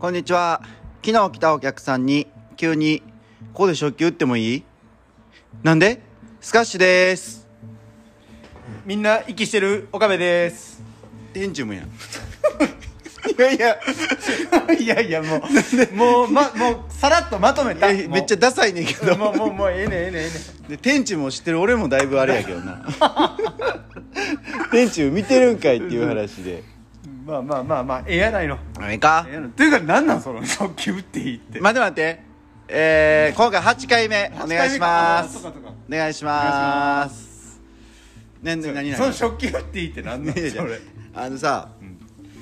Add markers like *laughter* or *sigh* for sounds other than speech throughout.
こんにちは。昨日来たお客さんに急にここで食器売ってもいい？なんで？スカッシュです。みんな息してる岡部です店長もやん。いやいやいやいやもうもうまもうさらっとまとめたえめっちゃダサいねんけど。もうもうもうええねんええねんええねで店長も知ってる俺もだいぶあれやけどな。*laughs* 店長見てるんかいっていう話で。んまあまあまあまあええやないの。あれかええやの。ていうかなんなんその食器売っていいって。待って待って。えー、今回8回目。お願いします。お願いします。ね、ね、何その何食器売っていいってなんなん？それ。あのさ、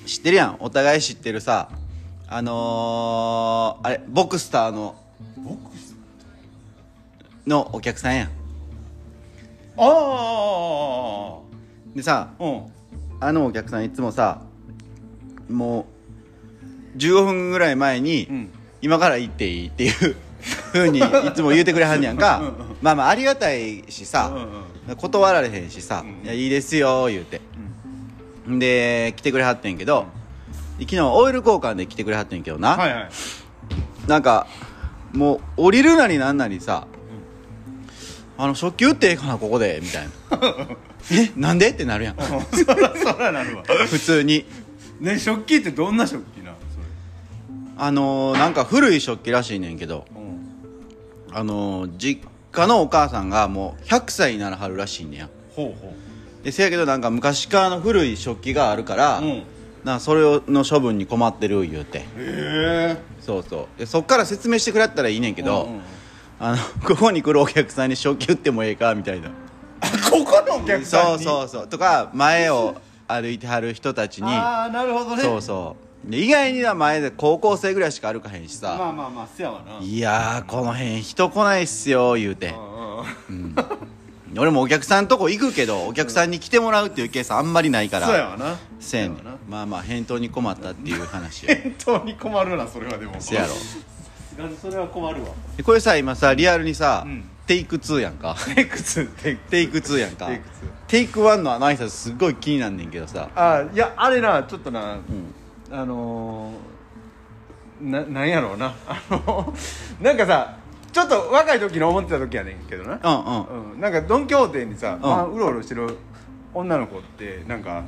知ってるやん。お互い知ってるさ。あのー、あれボクスターの。ボックス？のお客さんやん。ああでさうん。あのお客さんいつもさもう15分ぐらい前に、うん。今から行っていいっていうふうにいつも言うてくれはんねやんか。まあまあありがたいしさ、うん断られへんしさ「うんいやいいですよ」言うて、で来てくれはってんけど、昨日オイル交換で来てくれはってんけどな、はいはい。なんかもう降りるなりなんなりさ「あの食器売ってええかなここで」みたいな「*laughs* えなんで?」ってなるやん。*laughs* そらそらなるわ。普通にね食器ってどんな食器なの？それ。あのー、なんか古い食器らしいねんけど。うん。あのー、実家のお母さんがもう100歳にならはるらしいねんや。ほうほでせやけどなんか昔からの古い食器があるから、ううんなそれをの処分に困ってる言うて。へえ。そうそう。でそっから説明してくれたらいいねんけど、うんうんあのここに来るお客さんに食器売ってもええかみたいな。ここのお客さんに？そうそうそう。とか前を歩いてはる人たちにああなるほどね。そうそう。で意外には前で高校生ぐらいしか歩かへんしさ、まあまあまあせやわな。いやーこの辺人来ないっすよ言うて。うんうん俺もお客さんとこ行くけどお客さんに来てもらうっていうケースあんまりないから。そうやわな。せん。まあまあ返答に困ったっていう話。よ本当に困るなそれはでも。せやろ。*laughs* それは困るわ。でこれさ今さリアルにさ、うんテイク2やんか。テイク2テイクテイク2やんか。テイク2テイク1のあの挨拶すっごい気になんねんけどさ。あいやあれなちょっとなうん。あのー、ななんやろうな。あのなんかさちょっと若い時に思ってた時やねんけどな。うんうん。うん、なんかドン・キホーテにさ、ん。まあ、うろうろしてる女の子ってなんか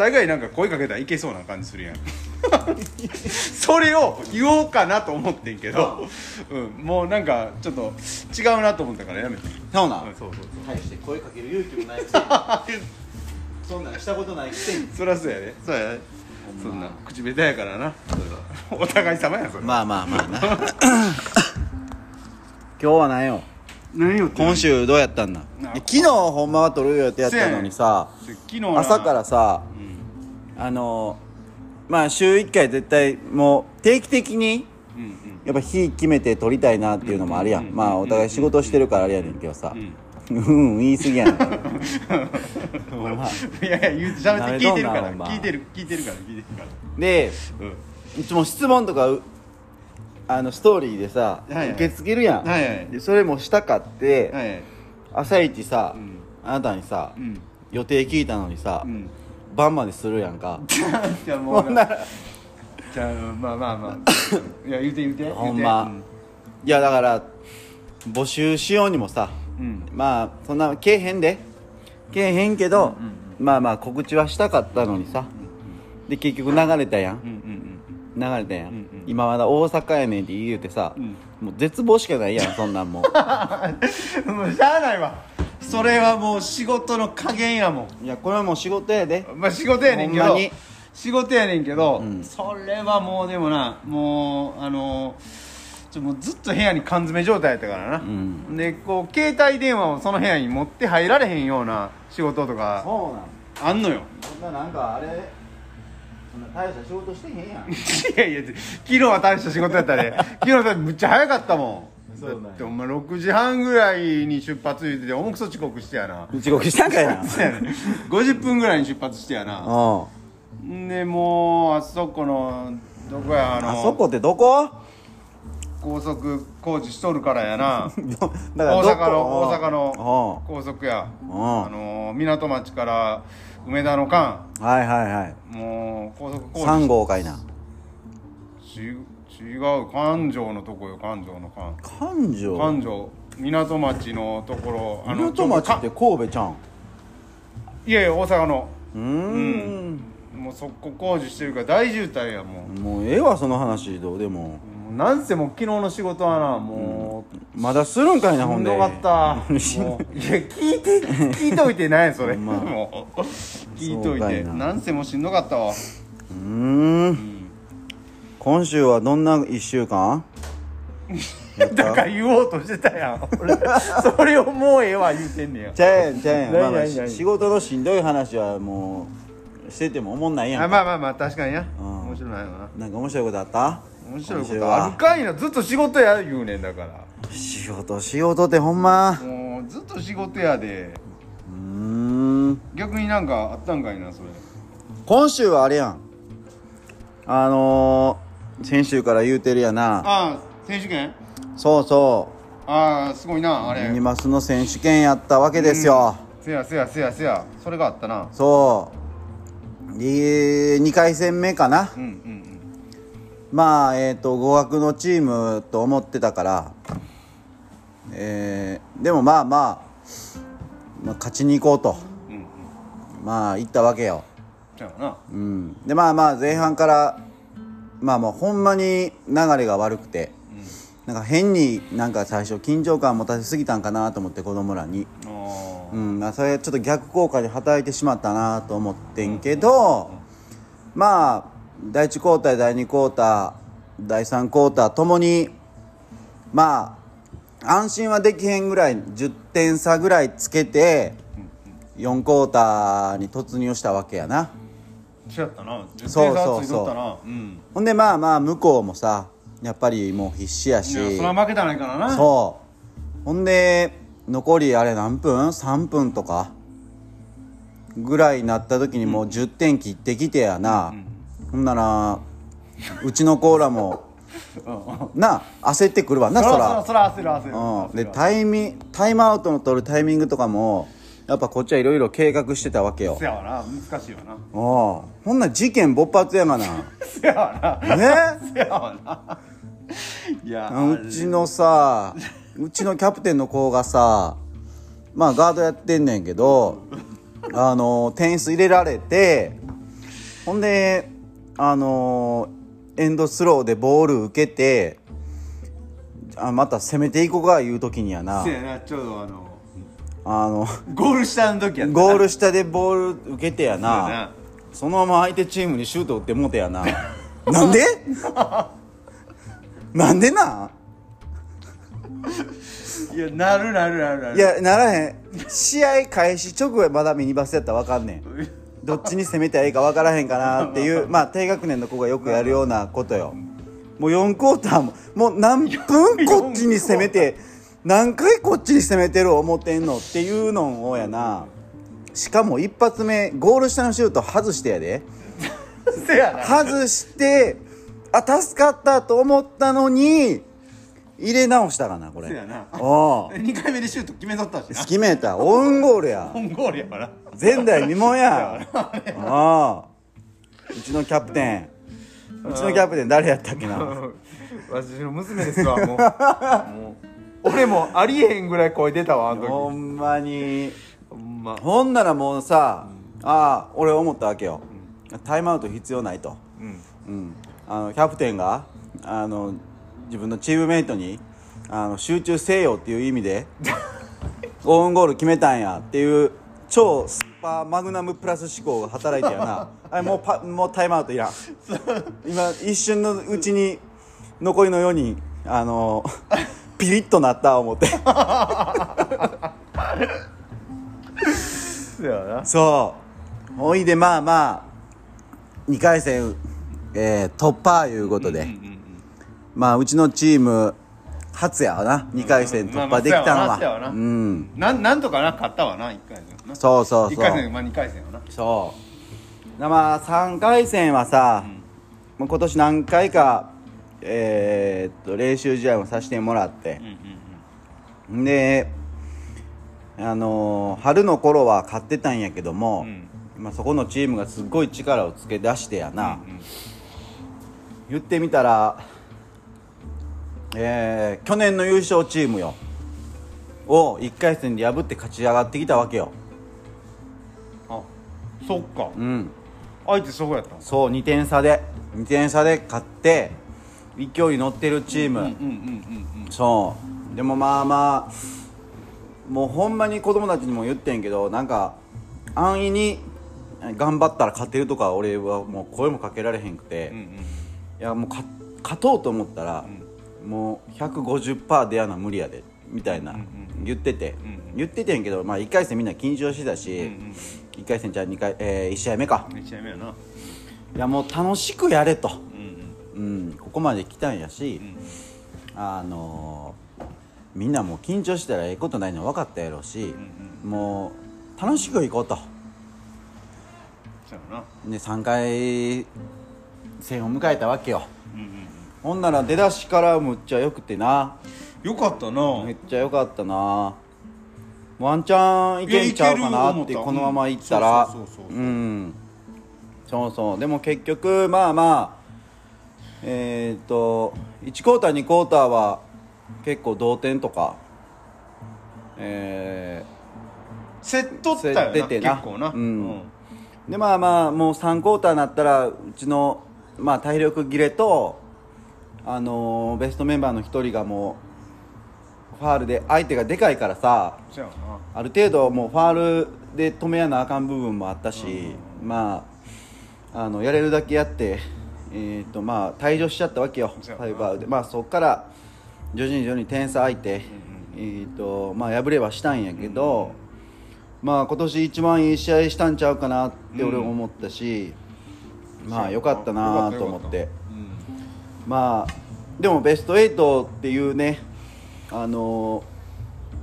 大概なんか声かけたらいけそうな感じするやん。*laughs* それを言おうかなと思ってんけど、うん、もうなんかちょっと違うなと思ったからやめて、そうなうん、そうそうそう対して声かける勇気もないくせに。*laughs* そんなんしたことないくせに。そりゃそうやねそうやねそほんな口下手やからな。それはお互い様やそれ。まあまあまあな。*laughs* 今日は何よ？何よ今週どうやったんだな昨日ほんまは撮る予定やったのにさ昨日な。朝からさうんあのまあ週1回絶対もう定期的にうんうん。やっぱ日決めて撮りたいなっていうのもあるやん。うんまあお互い仕事してるからあれやねんけどさ。うんうん言い過ぎやねん。*laughs* いやいや言うて喋って聞いてるから聞いてる聞いてるから聞いてるから。でうん。いつも質問とかうあのストーリーでさ、はいはい。受け付けるやん、はいはい。でそれもしたかって、はいはい。朝一さ、うん。あなたにさ、うん。予定聞いたのにさ、うん晩までするやんか。じゃあもうなら。じゃあまあまあまあ。いや言うて言うて言うて。ほんま。いやだから募集しようにもさうん。まあそんなけえへんで。けえへんけど、うんうんまあまあ告知はしたかったのにさ。で結局流れたやん。うんうん流れたやん、うんうん今まだ大阪やねんって言うてさ、うん。もう絶望しかないやんそんなんもう。う *laughs* んもうしゃあないわそれはもう仕事の加減やもん。いやこれはもう仕事やで。まあ仕事やねんけんまに。仕事やねんけど、うん。それはもうでもなもうあのちょもうずっと部屋に缶詰状態やったからな、うん。でこう携帯電話をその部屋に持って入られへんような仕事とかそうなん。あんのよ。そんななんかあれそんな大した仕事してへんやん。*laughs* いやいや昨日は大した仕事やったで。昨日だってむっちゃ早かったもんそうなんや。だってお前6時半ぐらいに出発言ってて重くそ遅刻してやな。遅刻したんかいな。そうやね。50分ぐらいに出発してやな。うん。んでもうあそこのどこやあのあそこってどこ？高速工事しとるからやな。*laughs* だから大どこ？阪の大阪うん。の高速や。うん。あの港町から梅田の間。はいはいはい。もう高速工事3号かいな。ち違う環状のとこよ環状の環。環状環状港町のところあの港町ちょって神戸ちゃん？いやいや大阪の。うーん。もうそこ工事してるから大渋滞やもうもうええわその話どうでも。もうなんせもう昨日の仕事はなもう、まだするんかいなほんで。しんどかった。*laughs* もういや聞いて聞いといてないそれ、*laughs* まあ。もう。聞いといて。そうかいな。なんせもうしんどかったわ。うーん今週はどんな1週間？だからた言おうとしてたやん。俺それをもうええわ言うてんねや。ちゃうやんちゃうやん。まあまあ仕事のしんどい話はもうしてても思んないやんあまあまあまあ確かにな。うん。面白いなななんか面白いことあった？面白いことあるかいな。ずっと仕事や言うねんだから。仕事仕事ってほんま？もうずっと仕事やで。うーん。逆になんかあったんかいなそれ。今週はあれやん。あのー、先週から言うてるやな。ああ選手権？そうそああすごいなあれ。うミニマスの選手権やったわけですよ、せやせやせやせや。それがあったな。そう。で2回戦目かな。うんうんまあえっ、と語学のチームと思ってたから。えーでもまあまあ、まあ、勝ちに行こうと。うんうん。うんまあ行ったわけよ。な。うん。でまあまあ前半からまあもうほんまに流れが悪くてなんか変になんか最初緊張感持たせすぎたんかなと思って子供らに。あうんまあそれちょっと逆効果で働いてしまったなと思ってんけどまあ第1クォーター第2クォーター第3クォーターともにまあ安心はできへんぐらい10点差ぐらいつけて4クォーターに突入したわけやなあ違ったな。10点そうったな。うん。ほんでまあまあ向こうもさやっぱりもう必死やし。いやそれは負けたないからな。そう。ほんで残りあれ何分 ?3 分とかぐらいになった時にもう10点切ってきてやな、ほんならうちのコーラもな焦ってくるわなそらそら。焦る焦る。うん、でタイミタイムアウトの取るタイミングとかもやっぱこっちはいろいろ計画してたわけよ。せやわな。難しいわな。ほんなら事件勃発やがな。せやわな。ね？せやわな。いやうちのさうちのキャプテンの子がさまあガードやってんねんけどあの点数入れられてほんであのエンドスローでボール受けてあまた攻めていこうかいう時にやな。せやなちょうどあのあのゴール下の時やったな。ゴール下でボール受けてやそうやな。なそのまま相手チームにシュート打ってもうてやな。*laughs* なんで？なんでな？いやなるなるなるなる。いやならへん。試合開始直後はまだミニバスやったら分かんねん。どっちに攻めたらいいか分からへんかなっていう *laughs* まあ低学年の子がよくやるようなことよ。もう4クォーターももう何分こっちに攻めて何回こっちに攻めてる思ってんのっていうのをやな。しかも一発目ゴール下のシュート外してやで。せやな。外してあ助かったと思ったのに入れ直したかなこれ。せやな。おう2回目でシュート決めとったしな。決めた。オウンゴールや。オンゴールやから。前代未聞や。*laughs* ああ。うちのキャプテン。うちのキャプテン誰やったっけな。*laughs* 私の娘ですわもう。*laughs* もう俺もありえへんぐらい声出たわあの時。ほんまに。ほんま。ほんならもうさ、ああ俺思ったわけよ、タイムアウト必要ないと、うん。うん、あのキャプテンがあの自分のチームメイトにあの集中せよっていう意味で *laughs* オウンゴール決めたんやっていう超スーパーマグナムプラス思考が働いてやな。*laughs* あれもうパもうタイムアウトいらん。今一瞬のうちに残りの4人あの *laughs* ピリッとなった思って。*laughs* そうほいでまあまあ2回戦、えー突破いうことで、うんうんまあうちのチーム初やわな。2回戦突破できたのは。まあまあそうん。なんなんとかな勝ったわな1回戦なそうそう1そう。回戦まあ2回戦はな。そう。なまあ3回戦はさ、もう今年何回かえーっと練習試合もさせてもらって。うんうんであのー春の頃は勝ってたんやけども、うん。まあ、そこのチームがすっごい力をつけ出してやな、うん言ってみたらえー去年の優勝チームよ。を1回戦で破って勝ち上がってきたわけよ。あそっか。うん。相手そこやったん？そう2点差で。2点差で勝って勢いに乗ってるチーム、うんうんうんうんそう。でもまあまあもうほんまに子供たちにも言ってんけどなんか安易に頑張ったら勝てるとか俺はもう声もかけられへんくて、いうんうん。やもうか勝とうと思ったら、もう150%でやな無理やでみたいな、んうん言ってて、うん言っててんけど、まあ、1回戦みんな緊張してたし、うんうん。1回戦じゃあ2回、え1試合目か。1試合目やな。いやもう楽しくやれと、うんうんうん、ここまで来たんやし、うん。あのーみんなもう緊張したらええことないの分かったやろうし、もう楽しくいこうと。そうやな。で3回戦を迎えたわけよ。うんうんほんなら出だしからむっちゃよくてな。よかったな。めっちゃよかったな。ワンチャンいけんちゃうかなってこのままいったら。うん。そうそう。でも結局まあまあえっ、と1クォーター2クォーターは結構同点とかえ競っとったよなててな。結構な。うん。ーでまあまあもう3クォーターになったらうちの、まあ、体力切れとあのーベストメンバーの1人がもうファールで相手がでかいからさある程度もうファールで止めやなあかん部分もあったし、まああのやれるだけやって、えーとまあ、退場しちゃったわけよファイブアウトで、まあ、そこから徐々に徐々に点差開いて、えーとまあ、敗れはしたんやけど、まあ、今年一番いい試合したんちゃうかなって俺思ったし、まあよかったなと思って。うん。まあでもベスト8っていうねあの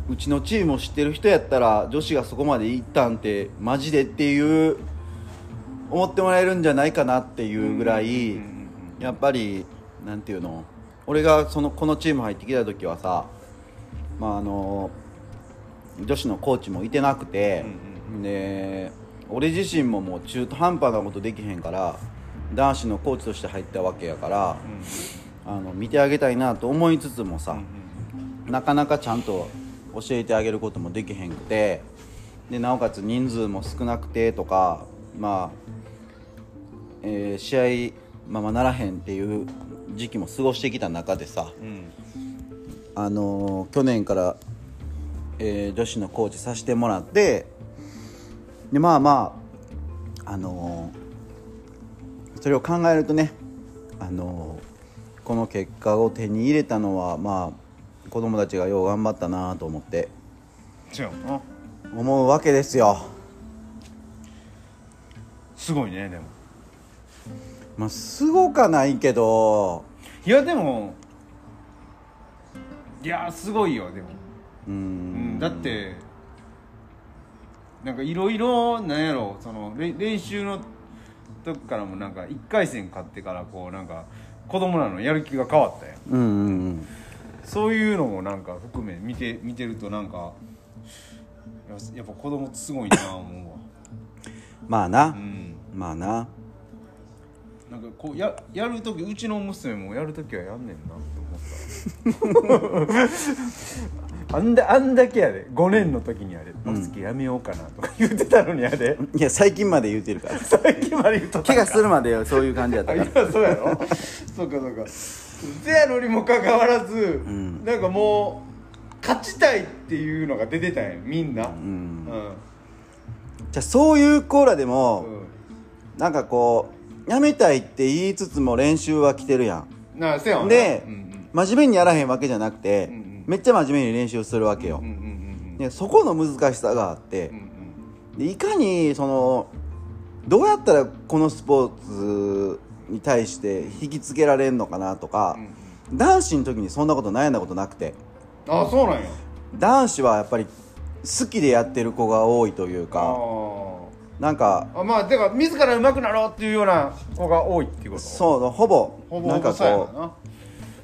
うちのチームを知ってる人やったら女子がそこまで行ったんってマジでっていう思ってもらえるんじゃないかなっていうぐらい、やっぱりなんていうの俺がそのこのチーム入ってきた時はさまああの女子のコーチもいてなくて、で俺自身ももう中途半端なことできへんから男子のコーチとして入ったわけやから、あの見てあげたいなと思いつつもさ、なかなかちゃんと教えてあげることもできへんくてでなおかつ人数も少なくてとかまあ、えー試合ままならへんっていう時期も過ごしてきた中でさ、うんあのー去年から、えー女子のコーチさせてもらってでまあまああのーそれを考えるとね、あのーこの結果を手に入れたのはまあ子供たちがよう頑張ったなと思って思うわけですよ。すごいねでも。まあ、すごかないけど。いやでもいやすごいよでも、ううんん、だってなんかいろいろなんやろそのれ練習の時からもなんか1回戦勝ってからこうなんか子供らのやる気が変わったやん。うんうんうん。そういうのもなんか含め見て見てるとなんかややっぱ子供ってすごいな思うわ。まあな、うんまあな。なんかこうややる時うちの娘もやる時はやんねんなって思った。*laughs* あんだあんだけやで。5年の時にあれバスケやめようかなとか言ってたのにやでいや最近まで言うてるから。*laughs* 最近まで言っとった怪我するまでそういう感じやったあから。今そうやろ。そうかそうか。せやのにもかかわらず、ん。なんかもう勝ちたいっていうのが出てたんやみんな。ううん。んじゃあそういうコーラでも、うんなんかこうやめたいって言いつつも練習は来てるやん。なあせやで、うんうん。真面目にやらへんわけじゃなくて、うんうんめっちゃ真面目に練習するわけよ、うんうんうんでそこの難しさがあってうんう、んでいかにそのどうやったらこのスポーツに対して引きつけられるのかなとか、うん男子の時にそんなこと悩んだことなくて。ああそうなんや。男子はやっぱり好きでやってる子が多いというあかなんかああまあだから自ら上手くなろうっていうような子が多いっていうこと？そうほぼほぼなんかこうな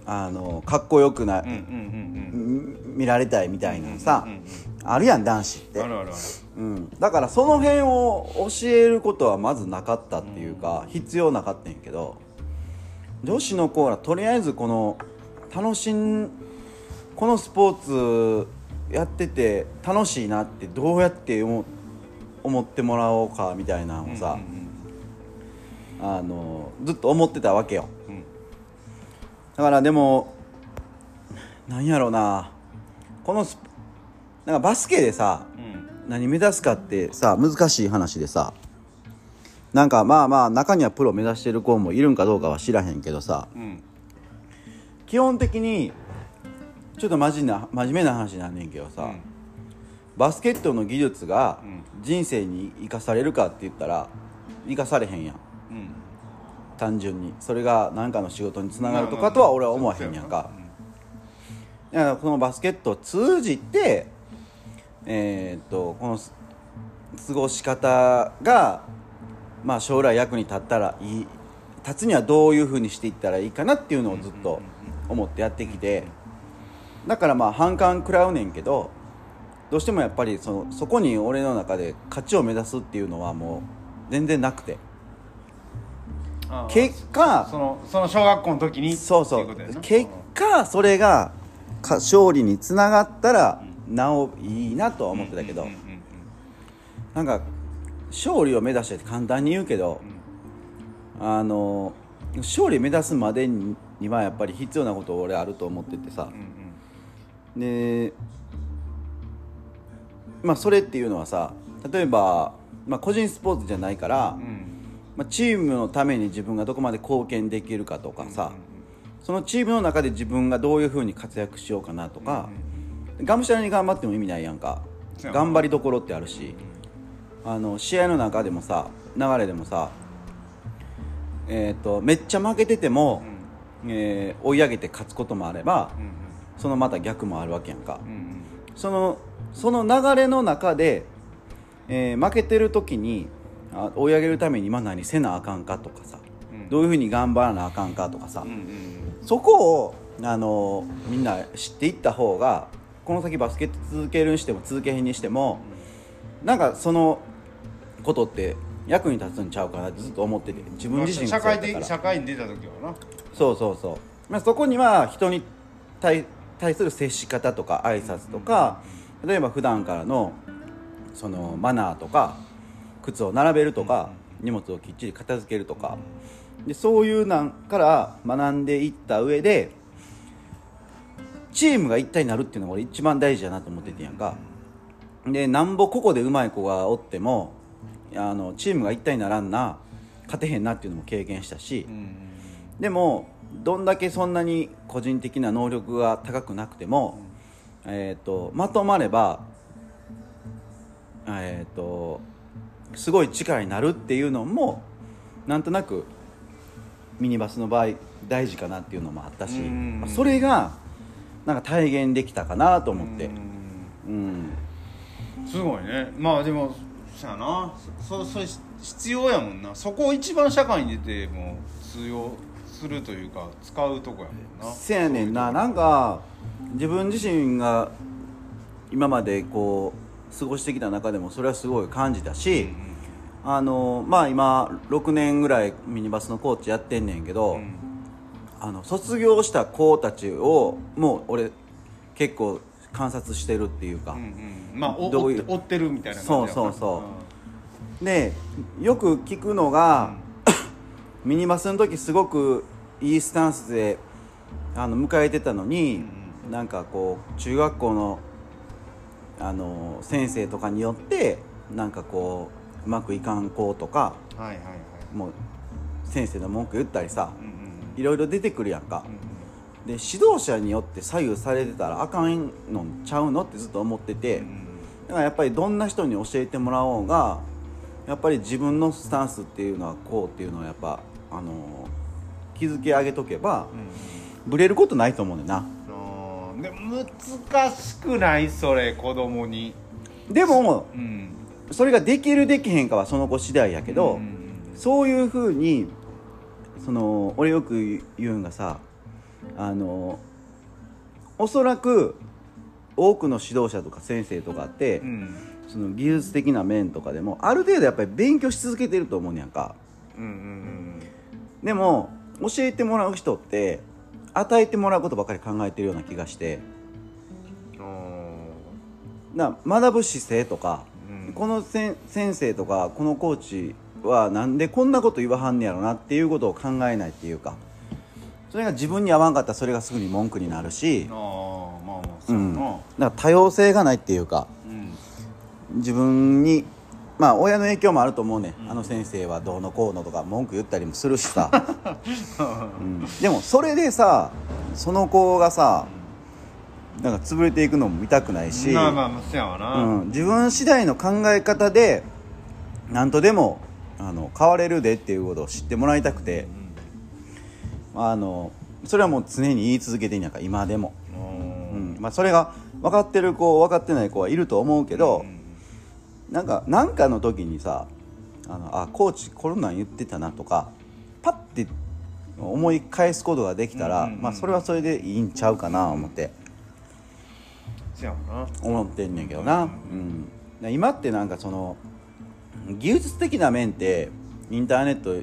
あのかっこよくな、うんうんうんん。見られたいみたいなさ、うんうんあるやん男子って。うんあるあるある。うん、だからその辺を教えることはまずなかったっていうか、必要なかったんやけど女子の子らとりあえずこの楽しんこのスポーツやってて楽しいなってどうやって思思ってもらおうかみたいなのをさ、あのずっと思ってたわけよ。うん。うんだからでもなんやろうな。このスなんかバスケでさうん。何目指すかってさ難しい話でさなんかまあまあ中にはプロ目指してる子もいるんかどうかは知らへんけどさうん。基本的にちょっとマジな真面目な話なんねんけどさ、うんバスケットの技術がうん。人生に生かされるかって言ったら生かされへんやん。うん。単純に。それが何かの仕事につながるとかとは俺は思わへんやんか。だからこのバスケットを通じてえーっとこのす過ごし方がまあ将来役に立ったらいい。立つにはどういうふうにしていったらいいかなっていうのをずっと思ってやってきて。だからまあ反感食らうねんけどどうしてもやっぱりそのそこに俺の中で勝ちを目指すっていうのはもう全然なくて。結果そのその小学校の時にそうそう。結果それがか勝利につながったらなおいいなとは思ってたけど。うんうんうんなんか勝利を目指してって簡単に言うけどあの勝利目指すまでにはやっぱり必要なこと俺あると思っててさ。うん。でまあそれっていうのはさ例えば、まあ、個人スポーツじゃないから、うん。うんまあ、チームのために自分がどこまで貢献できるかとかさ、そのチームの中で自分がどういうふうに活躍しようかなとか、がむしゃらに頑張っても意味ないやんか。頑張りどころってあるしあの試合の中でもさ流れでもさえー、とめっちゃ負けてても、えー追い上げて勝つこともあればうんうん。そのまた逆もあるわけやんか。うんうん。そのその流れの中で、えー負けてる時にあ追い上げるために今何せなあかんかとかさ、うん。どういうふうに頑張らなあかんかとかさ、うんうんそこを、あのみんな知っていった方がこの先バスケット続けるにしても続けへんにしても、なんかそのことって役に立つんちゃうかなってずっと思ってて自分自身が社会そうやったから。的社会に出た時はな。そうそうそう、まあ、そこには人に対対する接し方とか挨拶とか例えば普段からのそのマナーとか靴を並べるとか荷物をきっちり片付けるとか。でそういうなんから学んでいった上でチームが一体になるっていうのが俺一番大事だなと思っててんやんか。でなんぼここでうまい子がおってもあのチームが一体にならんな勝てへんなっていうのも経験したし、うんでもどんだけそんなに個人的な能力が高くなくても、えー、とまとまれば、えー、とすごい力になるっていうのもなんとなくミニバスの場合大事かなっていうのもあったし、それがなんか体現できたかなと思って。うん。うん。すごいね。まあでもそやな。そそれ必要やもんな。そこを一番社会に出ても通用するというか使うとこやもんな。せやねんな。なんか自分自身が今までこう過ごしてきた中でもそれはすごい感じたし、あのまあ今6年ぐらいミニバスのコーチやってんねんけど、うん。あの卒業した子たちをもう俺結構観察してるっていうか、うんうん。まあおどういう追ってるみたいなそうそうそでよく聞くのが、ミニバスの時すごくいいスタンスであの迎えてたのに、なんかこう中学校のあの先生とかによってなんかこううまくいかん子とかうんはいはいはい。もう先生の文句言ったりさうんうんいろいろ出てくるやんか。うんで指導者によって左右されてたらあかんのちゃうのってずっと思ってて、うんだからやっぱりどんな人に教えてもらおうがやっぱり自分のスタンスっていうのはこうっていうのはやっぱあの築き上げとけばうん。ブレることないと思うねんなでも難しくない？それ子供に。でもうん。それができるできへんかはその子次第やけど、うんそういうふうにその俺よく言うんがさあのおそらく多くの指導者とか先生とかって、うん。その技術的な面とかでもある程度やっぱり勉強し続けてると思うねやんか。うんうん。でも教えてもらう人って与えてもらうことばかり考えてるような気がして。な学ぶ姿勢とか、うん。この先生とかこのコーチはなんでこんなこと言わはんねやろなっていうことを考えないっていうかそれが自分に合わんかったらそれがすぐに文句になるし、ああまあまあうん、だから多様性がないっていうかうん。自分にまあ親の影響もあると思うね、あの先生はどうのこうのとか文句言ったりもするしさ、*laughs* うん、でもそれでさその子がさなんか潰れていくのも見たくないし、自分次第の考え方で何とでもあの変われるでっていうことを知ってもらいたくて、あのそれはもう常に言い続けていいんやから今でも、ううん。んまあ、それが分かってる子分かってない子はいると思うけど、なんかなんかの時にさあのあコーチこんなん言ってたなとかパッて思い返すことができたら、うんうんうんまあ、それはそれでいいんちゃうかな思って。やわな。思ってんねんけどな、うん。今ってなんかその技術的な面ってインターネット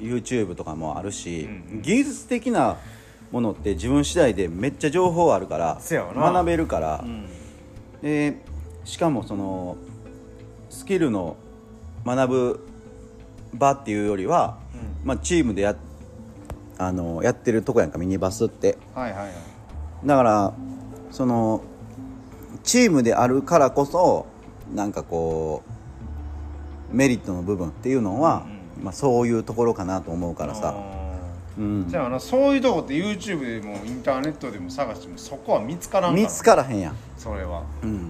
YouTube とかもあるし、うんうん。技術的なものって自分次第でめっちゃ情報あるから学べるから、うん。でしかもそのスキルの学ぶ場っていうよりは、まあ、チームでやあのやってるとこやんかミニバスって。はいはいはい。だからそのチームであるからこそなんかこうメリットの部分っていうのは、まあ、そういうところかなと思うからさ、あうん。ー、じゃあなそういうとこって YouTube でもインターネットでも探してもそこは見つからんから。見つからへんやん、それは。うん、や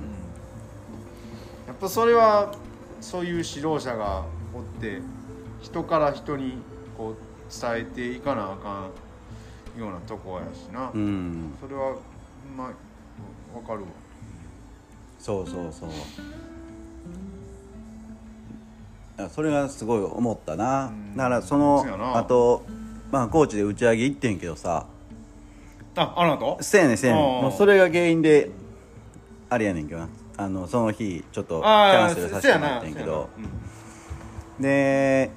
っぱそれはそういう指導者がおって人から人にこう伝えていかなあかんようなとこやしな、うん、それはまあわかるわ。そうそうそう。それがすごい思ったな。うん。だからそのあとまあコーチで打ち上げ行ってんけどさ。ああなた？せやねんせやねもうそれが原因であれやねんけどなあのその日ちょっとキャンセルさせてもらってんけど。せやな。で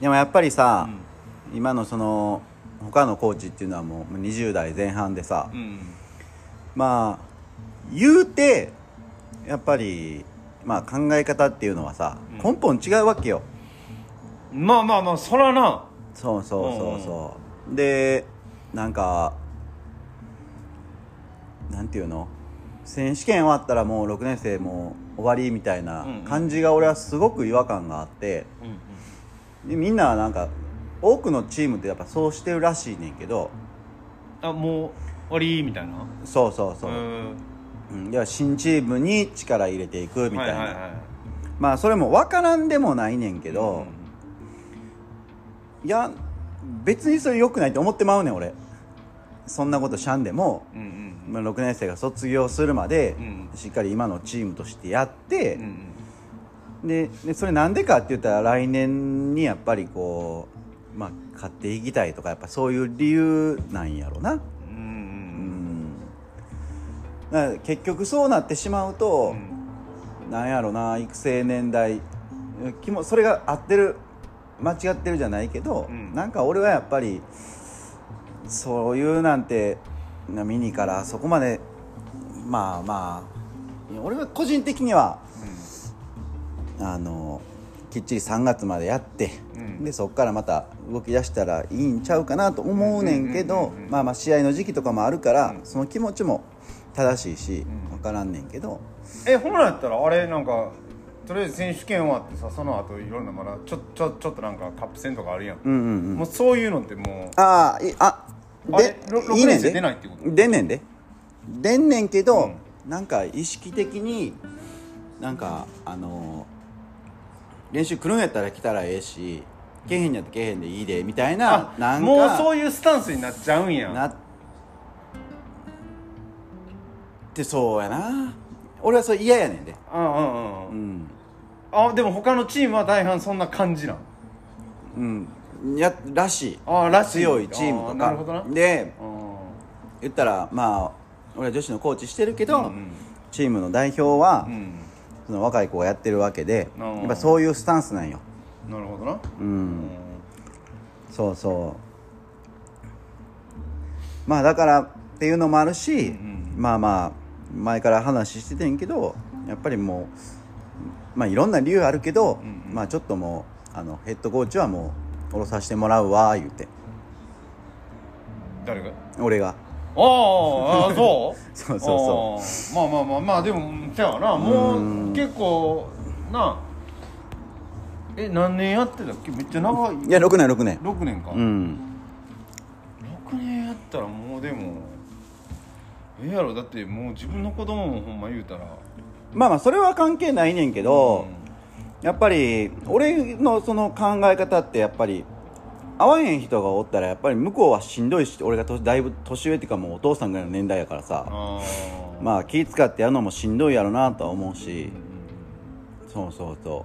でもやっぱりさう、ん。今のその他のコーチっていうのはもう20代前半でさ、うん。まあ言うてやっぱりまあ考え方っていうのはさ、うん。根本違うわけよ。うんまあまあまあそらな。そうそうそうそう、でなんかなんていうの？選手権終わったらもう6年生もう終わりみたいな感じが俺はすごく違和感があって、でみんななんか多くのチームってやっぱそうしてるらしいねんけど。あもう終わりみたいな？そうそうそう、んうん、では新チームに力入れていくみたいな、はいはいはいまあそれも分からんでもないねんけど、いや別にそれ良くないって思ってまうねん俺。そんなことしゃんでも、うんうん。まあ、6年生が卒業するまで、うん。しっかり今のチームとしてやってうんう、ん。ででそれなんでかって言ったら来年にやっぱりこうまあ勝っていきたいとかやっぱそういう理由なんやろな。うんううん。結局そうなってしまうと、なんやろな育成年代それが合ってる間違ってるじゃないけど、うん。なんか俺はやっぱりそういうなんてなミニからそこまでまあまあ俺は個人的にはあのきっちり3月までやって、うん。でそこからまた動き出したらいいんちゃうかなと思うねんけどうんうんうんうん。まあまあ試合の時期とかもあるから、うん。その気持ちも正しいしうん。分からんねんけど、えほらやったらあれなんかとりあえず選手権終わってさその後いろんなまだちょちょちょっとなんかカップ戦とかあるやん、うんうんうん。もうそういうのってもああいああれろいいねん6年生出ないってこと？出んねんで。出んねんけど、うん。なんか意識的になんかあのー練習来るんやったら来たらええし来えへんやったら来えへんでいいでみたいなあなんかもうそういうスタンスになっちゃうんや。なってそうやな。俺はそれ嫌やねんで。うんうんうんううんん。あでも他のチームは大半そんな感じなん？うんやらしい。あらしい。強いチームとあなるほどな。かでうん言ったらまあ俺は女子のコーチしてるけど、うんチームの代表は、うん。その若い子がやってるわけでうんやっぱそういうスタンスなんよ。なるほどな。うん。そうそまあだからっていうのもあるし、んまあまあ前から話しててんけどやっぱりもうまあいろんな理由あるけど、まあちょっともうあのヘッドコーチはもう降ろさせてもらうわ言うて。誰が？俺が。あああそう？*laughs* そうそうそう。まあまあまあまあでもせやわな。もうん。う結構な。え何年やってたっけ？めっちゃ長い。いや6年6年。6年か、うん。6年やったらもうでもええやろ。だってもう自分の子供もほんま言うたら。まあまあそれは関係ないねんけど、やっぱり俺のその考え方ってやっぱり合わへん人がおったらやっぱり向こうはしんどいし俺がとだいぶ年上っていうかもうお父さんぐらいの年代やからさ。まあ気使ってやるのもしんどいやろなとは思うし。そうそうそ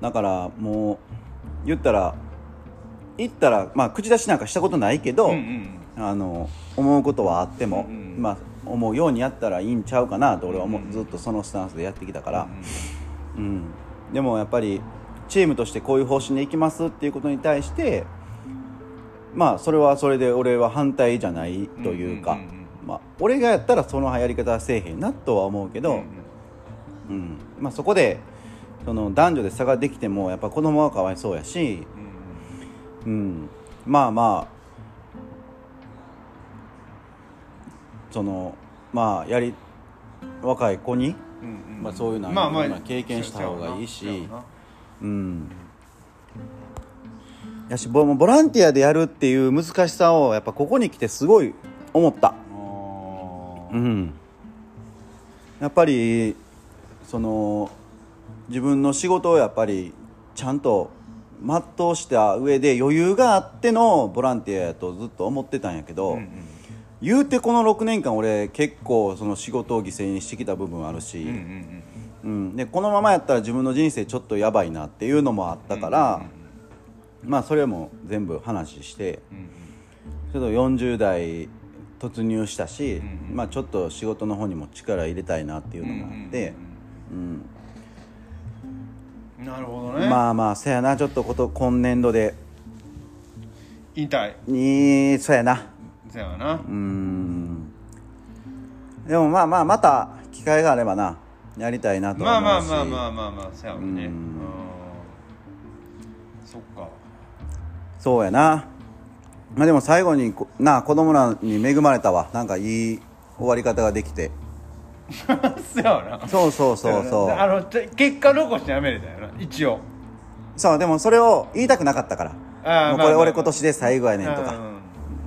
う。だからもう言ったら言ったらまあ口出しなんかしたことないけど、うんうんあの思うことはあっても、うんまあ思うようにやったらいいんちゃうかなと俺は思う。うんずっとそのスタンスでやってきたから、うんうん、でもやっぱりチームとしてこういう方針でいきますっていうことに対してまあそれはそれで俺は反対じゃないというか、うんうんうんうん。まあ、俺がやったらそのやり方はせえへんなとは思うけど、うんまあ、そこでその男女で差ができてもやっぱ子供はかわいそうやし、うん。うん、まあまあそのまあやり若い子にうんうん。まあそういうのはまあまあ。まあ経験した方がいいし。そうん。やしボボランティアでやるっていう難しさをやっぱここに来てすごい思った。うん。やっぱりその自分の仕事をやっぱりちゃんと全うした上で余裕があってのボランティアやとずっと思ってたんやけど、うんうん言うてこの6年間俺結構その仕事を犠牲にしてきた部分あるし、うんうんうん、でこのままやったら自分の人生ちょっとやばいなっていうのもあったから、まあそれも全部話して。うんうん。ちょっと40代突入したし、うんうん。まあちょっと仕事の方にも力入れたいなっていうのもあって、うんうんなるほどね。まあまあそやな。ちょっとこと今年度で。引退にそやなそやわな。うん。でもまあまあまた機会があればな。やりたいなとまあまあまあまあまあまあそやわね。うん。うん。そっか。そうやな。まあでも最後にこなあ子供らに恵まれたわ。なんかいい終わり方ができて。*laughs* そやわな。そうそうそうそう。あのて結果残してやめれたよな。一応。そうでもそれを言いたくなかったから。もうこれ俺今年で最後やねんとか。うん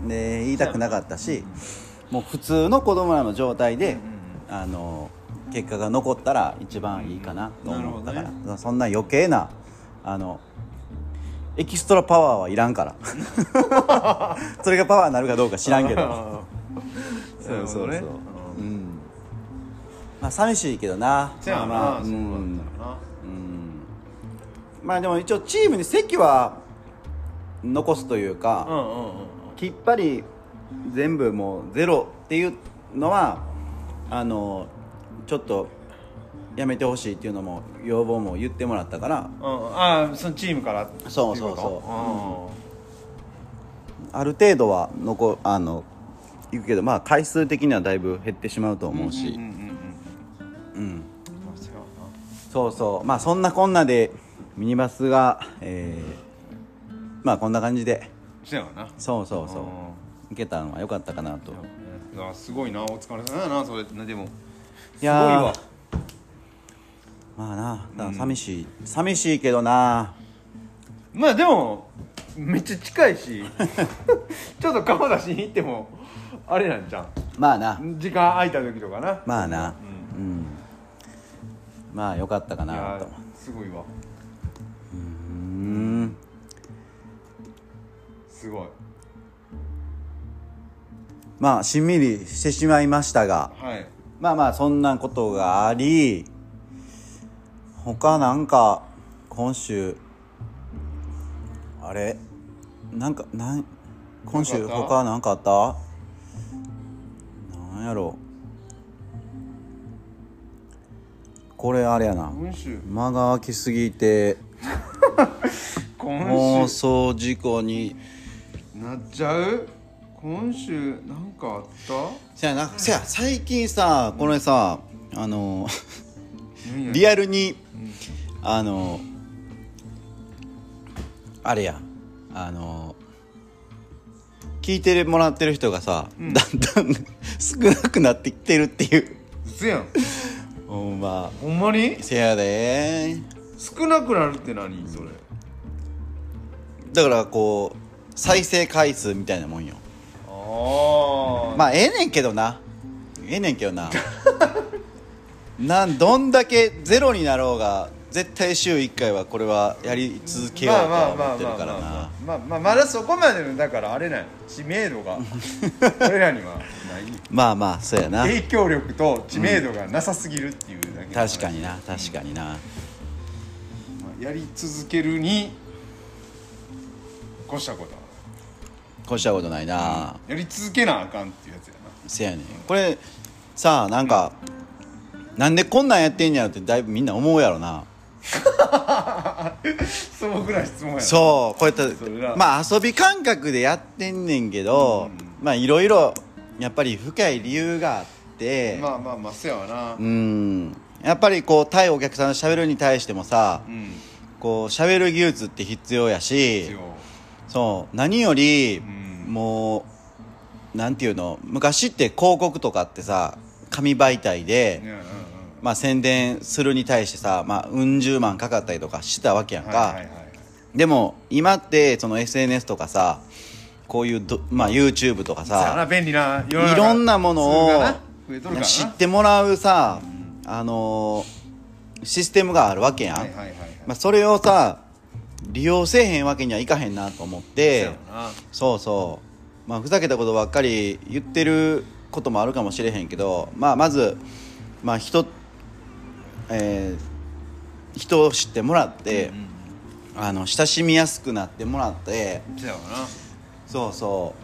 で言いたくなかったしもう普通の子供らの状態であの結果が残ったら一番いいかなと思ったから、そんな余計なあのエキストラパワーはいらんから。*laughs* それがパワーになるかどうか知らんけど。*laughs* そうそうそう。ねうん。まあ寂しいけどな。まあまあうん。まあでも一応チームに席は残すというか、うんうんうんきっぱり全部もうゼロっていうのはあのちょっとやめてほしいっていうのも要望も言ってもらったから。うん。ああそのチームからそうそうそうっていことある程度は残あのいくけどまあ回数的にはだいぶ減ってしまうとうん思うし、うんうん。うん。そうそう。まあそんなこんなでミニバスがえーまあこんな感じでなそうやわな。そうそうそう。うん。いけたのは良かったかなと。すごいな。お疲れ様やなそれ。ねでもいやまあなだから寂しい、寂しいけどな。まあでもめっちゃ近いし。*laughs* ちょっと顔出しに行ってもあれなんじゃまあな。ん時間空いた時とかな。まあな。うん、まあ良かったかいやなとすごいわ。うんすごい。まあしんみりしてしまいましたがはい。まあまあそんなことがあり他なんか今週あれ？なんかなん今週他なんかあった？なんやろ？これあれやな。今週？間が空きすぎて *laughs* 今妄週想事故になっちゃう？今週なんかあった？せやな。せや最近さこれさあのリアルにあのあれや。あの聞いてもらってる人がさ、うん。だんだん *laughs* 少なくなってきてるっていう。嘘やん。ほんま。ほんまに？せやで。少なくなるって何それ？だからこう再生回数みたいなもんよ。ああまあええねんけどな。ええねんけどな。*laughs* なんどんだけゼロになろうが絶対週1回はこれはやり続けようとは思ってるからな。まあまあまだそこまでのだからあれなんよ知名度が。*laughs* 俺らにはない。まあまあそうやな。影響力と知名度がなさすぎるっていうだけ確かにな確かにな。まあやり続けるに越したこと。は越したことないな、やり続けなあかんっていうやつやな。せやねん。これさあなんか、なんでこんなんやってんやろってだいぶみんな思うやろな。*laughs* 素朴な質問やな。そうこうやってそれな。まあ遊び感覚でやってんねんけど、まあいろいろやっぱり深い理由があって、まあまあまあせやわな。うん。やっぱりこう対お客さんのしゃべるに対してもさうん。こうしゃべる技術って必要やし。必要。そう。何より、うんもうなんていうの昔って広告とかってさ紙媒体で、まあ、宣伝するに対してさ、まあ、うん十万かかったりとかしたわけやんか、でも今ってその SNS とかさこういうど、まあ、YouTube とかさ便利ないろんなものを知ってもらうさ、あのーシステムがあるわけやん、まあ、それをさ利用せえへんわけにはいかへんなと思ってそうそうまあ、ふざけたことばっかり言ってることもあるかもしれへんけど、まあ、まず、まあ人えー人を知ってもらって、あの親しみやすくなってもらってそうやわな。そうそ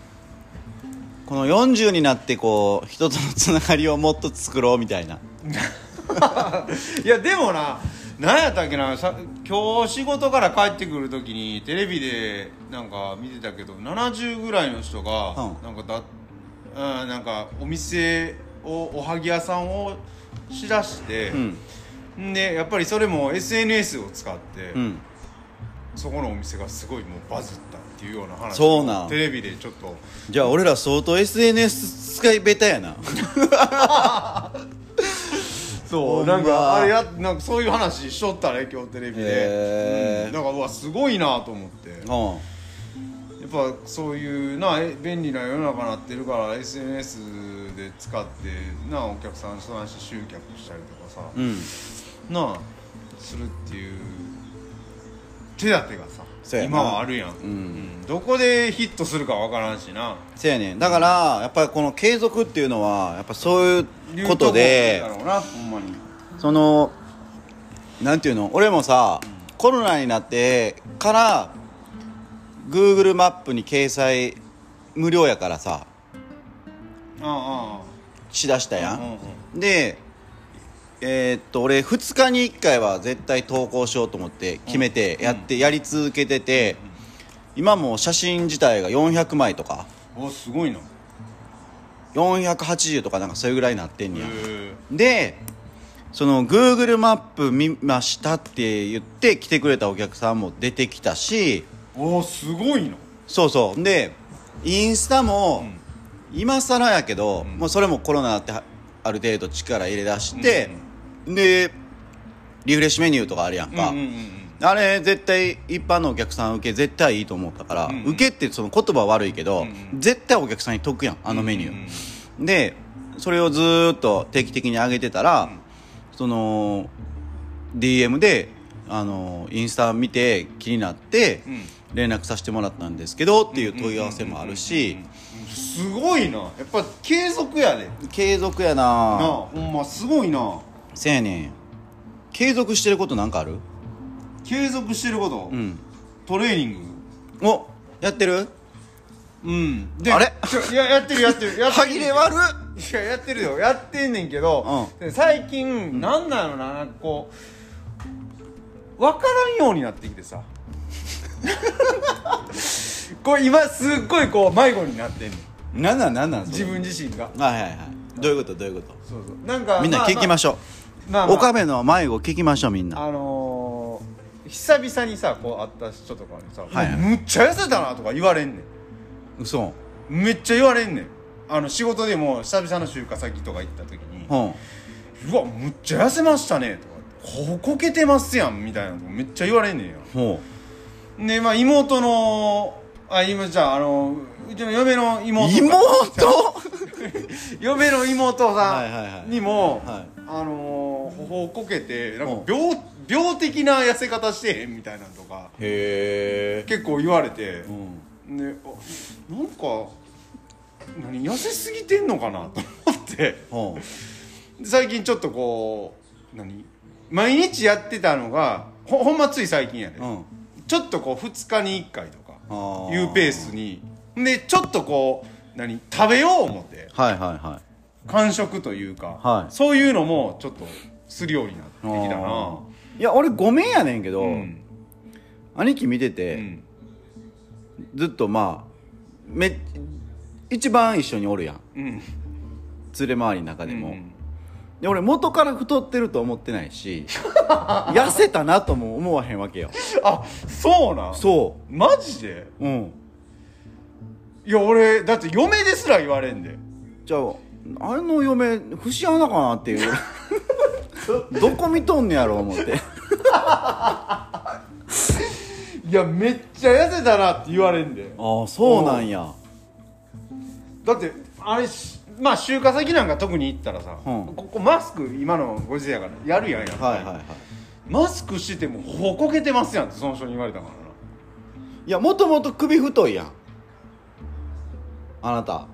う。この40になってこう人とのつながりをもっと作ろうみたいな。*laughs* いやでもな何やったっけなさ今日仕事から帰ってくる時にテレビでなんか見てたけど70ぐらいの人が、うん。なんかだうんなんかお店をおはぎ屋さんをしだして、うん。んでやっぱりそれも SNS を使って、うん。そこのお店がすごいもうバズったっていうような話そうなん。テレビでちょっと。じゃあ俺ら相当 SNS 使いベタやな *laughs* そうなんかあれやなんかそういう話しとったね今日テレビで、うん。だからうわすごいなと思って。やうん。っぱそういうなえ便利な世の中になってるから SNS で使ってなお客さんその話集客したりとかさ、うん。なあするっていう手立てがさ今はあるやん、うん。どこでヒットするかわからんしな。せやねん。だからやっぱりこの継続っていうのはやっぱそういうことでだろうなほんまに。そのなんていうの？俺もさ、コロナになってから Google マップに掲載無料やからさあしだしたあやん、うんうん。でえーっと俺2日に1回は絶対投稿しようと思って決めてやって、やり続けてて、今もう写真自体が400枚とか。おすごいな。へ480とかなんかそれぐらいになってんねや。えでその Google マップ見ましたって言って来てくれたお客さんも出てきたし。おすごいな。そうそう。でインスタも今更やけど、ん。もうそれもコロナってある程度力入れ出して、でリフレッシュメニューとかあるやんか、うんうんうんあれ絶対一般のお客さん受け絶対いいと思ったから、うん。うん受けってその言葉悪いけど、うんうん。絶対お客さんに得やんあのメニュー、うんうんでそれをずーっと定期的に上げてたら、その DM であのインスタ見て気になってうん。連絡させてもらったんですけどっていう問い合わせもあるしすごいな。やっぱ継続やで。継続やなあなほんますごいなせやねん。継続してることなんかある？継続してること、うん。トレーニング？おやってる？うん。であれ？ちょいややってるやってる。*laughs* やってる。歯切れ悪っ！いややってるよ。やってんねんけど、で最近、なんなのななんかこう分からんようになってきてさ。*laughs* これ今すっごいこう迷子になってんねん。なんなんなんなんそれ？自分自身が。はいはいはい。どういうことどういうこと？そうそう。なんかみんな聞きまししょうまあまあ。岡部の迷子聞きましょうみんな。あのー、久々にさこう会った人とかにさ「はいむっちゃ痩せたな」とか言われんね嘘。んめっちゃ言われんねん。あの仕事でも久々の集荷先とか行った時にほん「うわむっちゃ痩せましたね」とか「ほこけてますやん」みたいなのめっちゃ言われんねんよ。ほでまあ妹のあ今じゃああのうちの嫁のう妹が妹？*laughs* 嫁の妹はいはいはい。さんにも、はいあのー、ほほこけてなんうん。か病病的な痩せ方してへんみたいなのとかへえ結構言われてう、ん。であなんか何痩せすぎてんのかなと思って。ほで最近ちょっとこう何毎日やってたのがほほんまつい最近やで、ううん。ちょっとこう2日に1回とかいうペースに。でちょっとこう何食べよう思って。はいはいはい間食というか、はい。そういうのもちょっとするようになってきたないや俺ごめんやねんけど、うん。兄貴見てうて、ん。ずっとまあめ一番一緒におるやん。うん。連れ回りの中でも、うんで俺元から太ってると思ってないし *laughs* 痩せたなとも思わへんわけよ。*laughs* あそうなん？そマジで？ううん。いや俺だって嫁ですら言われんで。じゃああれの嫁節穴かなっていう。*laughs* どこ見とんねやろ思って。いやめっちゃ痩せたなって言われんで。ああそうなんや。だってあれしまあ集荷先なんか特に行ったらさ、うん。ここマスク今のご時世やからやるやんやはいはいはい。マスクしててもほこけてますやんってその人に言われたからな。いやもともと首太いやん。あなた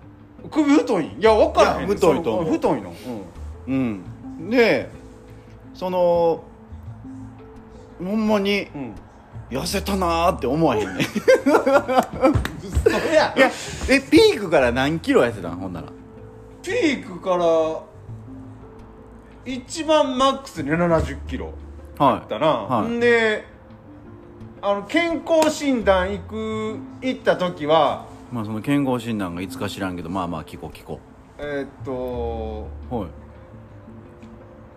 首太いん？いや分からへんいや太いと思う。その太いの。うん。でそのほんまにうん、うん、痩せたなーって思わへんねそれや。いやえピークから何キロ痩せたん？ほんなら。ピークから一番マックスで7 0キロ。はだな、はい。んであの健康診断行く行った時はいまあその健康診断がいつか知らんけどまあまあ聞こう聞こえーっとうはい。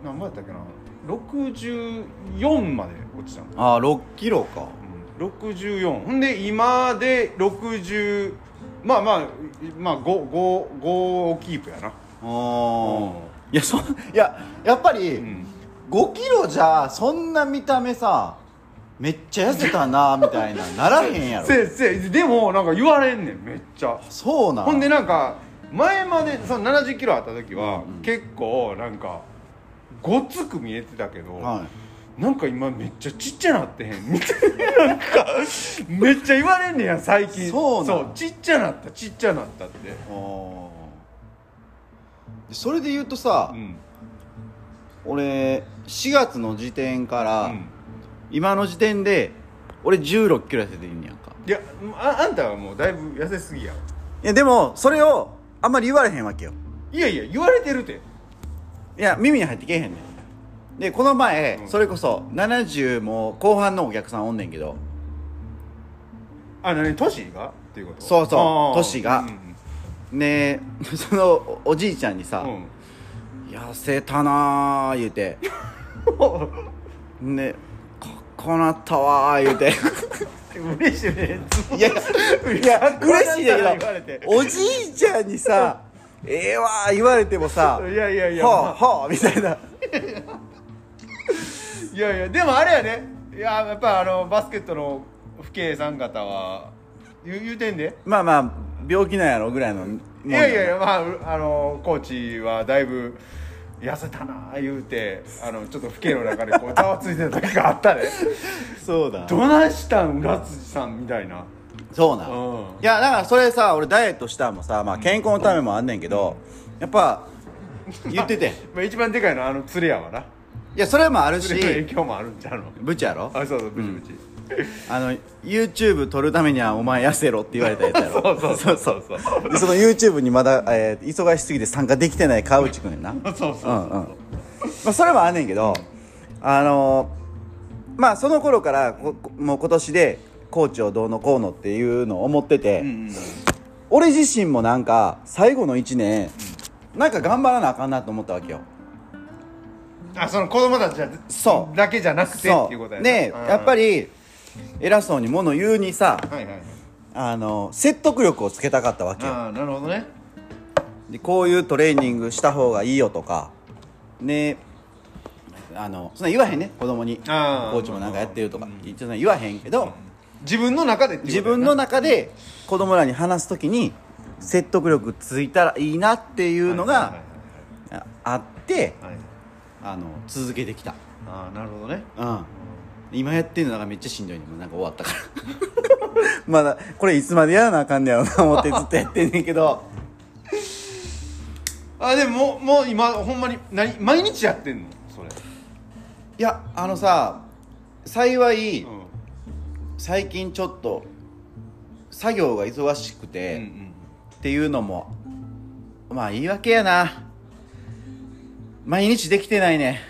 何倍やったっけな？64まで落ちたの、ああ6キロか。うん、64ほんで今で60まあまあまあ 5, 5, 5をキープやな。ああいやそいややっぱり、うん。5キロじゃそんな見た目さめっちゃ痩せたなみたいなならへんやろ。せせでもなんか言われんねんめっちゃ。そうなん？ほんでなんか前までその70キロあった時は、うん結構なんかごっつく見えてたけど、はい。なんか今めっちゃちっちゃなってへん。みたいななんかめっちゃ言われんねや最近。そうなん？ちっちゃなったちっちゃなったって。それで言うとさ、うん。俺4月の時点から、うん今の時点で俺1 6キロ痩せていんねやんか。いやああんたはもうだいぶ痩せすぎやいやでもそれをあんまり言われへんわけよ。いやいや言われてるて。いや耳に入ってけえへんねん。でこの前、うん。それこそ70も後半のお客さんおんねんけど。あ何トシが？っていうこと？そうそうあー。トシがね *laughs* そのおおじいちゃんにさうん。うん「痩せたな」言うて。*laughs* ねこなったわー言うて。嬉しいね。いやいや嬉しいねん言わけどおじいちゃんにさ「ええわ」言われてもさいやいやいや、はあ。はあみたいな。いやいやでもあれやね。いややっぱあのバスケットの父兄さん方は言う言うてんで。まあまあ病気なんやろぐらいのいやいやいやまああのコーチはだいぶ痩せたな言うてあのちょっと父兄の中でこう *laughs* ざわついてた時があったでそうだ。どないしたん浦辻さんみたいな。そうな、うん。いやだからそれさ俺ダイエットしたんもさ、まあ、健康のためもあんねんけどやっぱ言っててい *laughs* まあ一番でかいのはあの連れやわな。やそれもある連れの影し響もあるんちゃうの？ブチやろ？あそうそうブチブチ、あの YouTube 撮るためにはお前痩せろって言われたやつやろ。*laughs* そうそうそうそう。そう *laughs* でその YouTube にまだ、えー忙しすぎて参加できてない川内くんやな。*laughs* そうそうそうう。んうん。まあ、それもあんねんけどあのまあその頃からこもう今年でコーチをどうのこうのっていうのを思ってて、うんうん俺自身もなんか最後の1年、なんか頑張らなあかんなと思ったわけよ。あその子供たちだけじゃなくてっていうことやな。でうん。やっぱり偉そうに物言うにさはいはいはい。あの説得力をつけたかったわけよ。ああなるほどね。でこういうトレーニングした方がいいよとかねあのそんな言わへんね子供に。コあーーチもなんかやってるとか。一応そんな言わへんけど自分の中で自分の中で子供らに話す時に説得力ついたらいいなっていうのがああってはい。あの続けてきた。ああなるほどね。うん今やってるのがめっちゃしんどいねもうなんか終わったから。*laughs* まだこれいつまでやらなあかんねやろな思ってずっとやってんねんけど。*laughs* あでももうもう今ほんまに何毎日やってんの？それ。いやあのさ幸い、うん。最近ちょっと作業が忙しくて、うんうん。っていうのもまあ言い訳やな。毎日できてないね。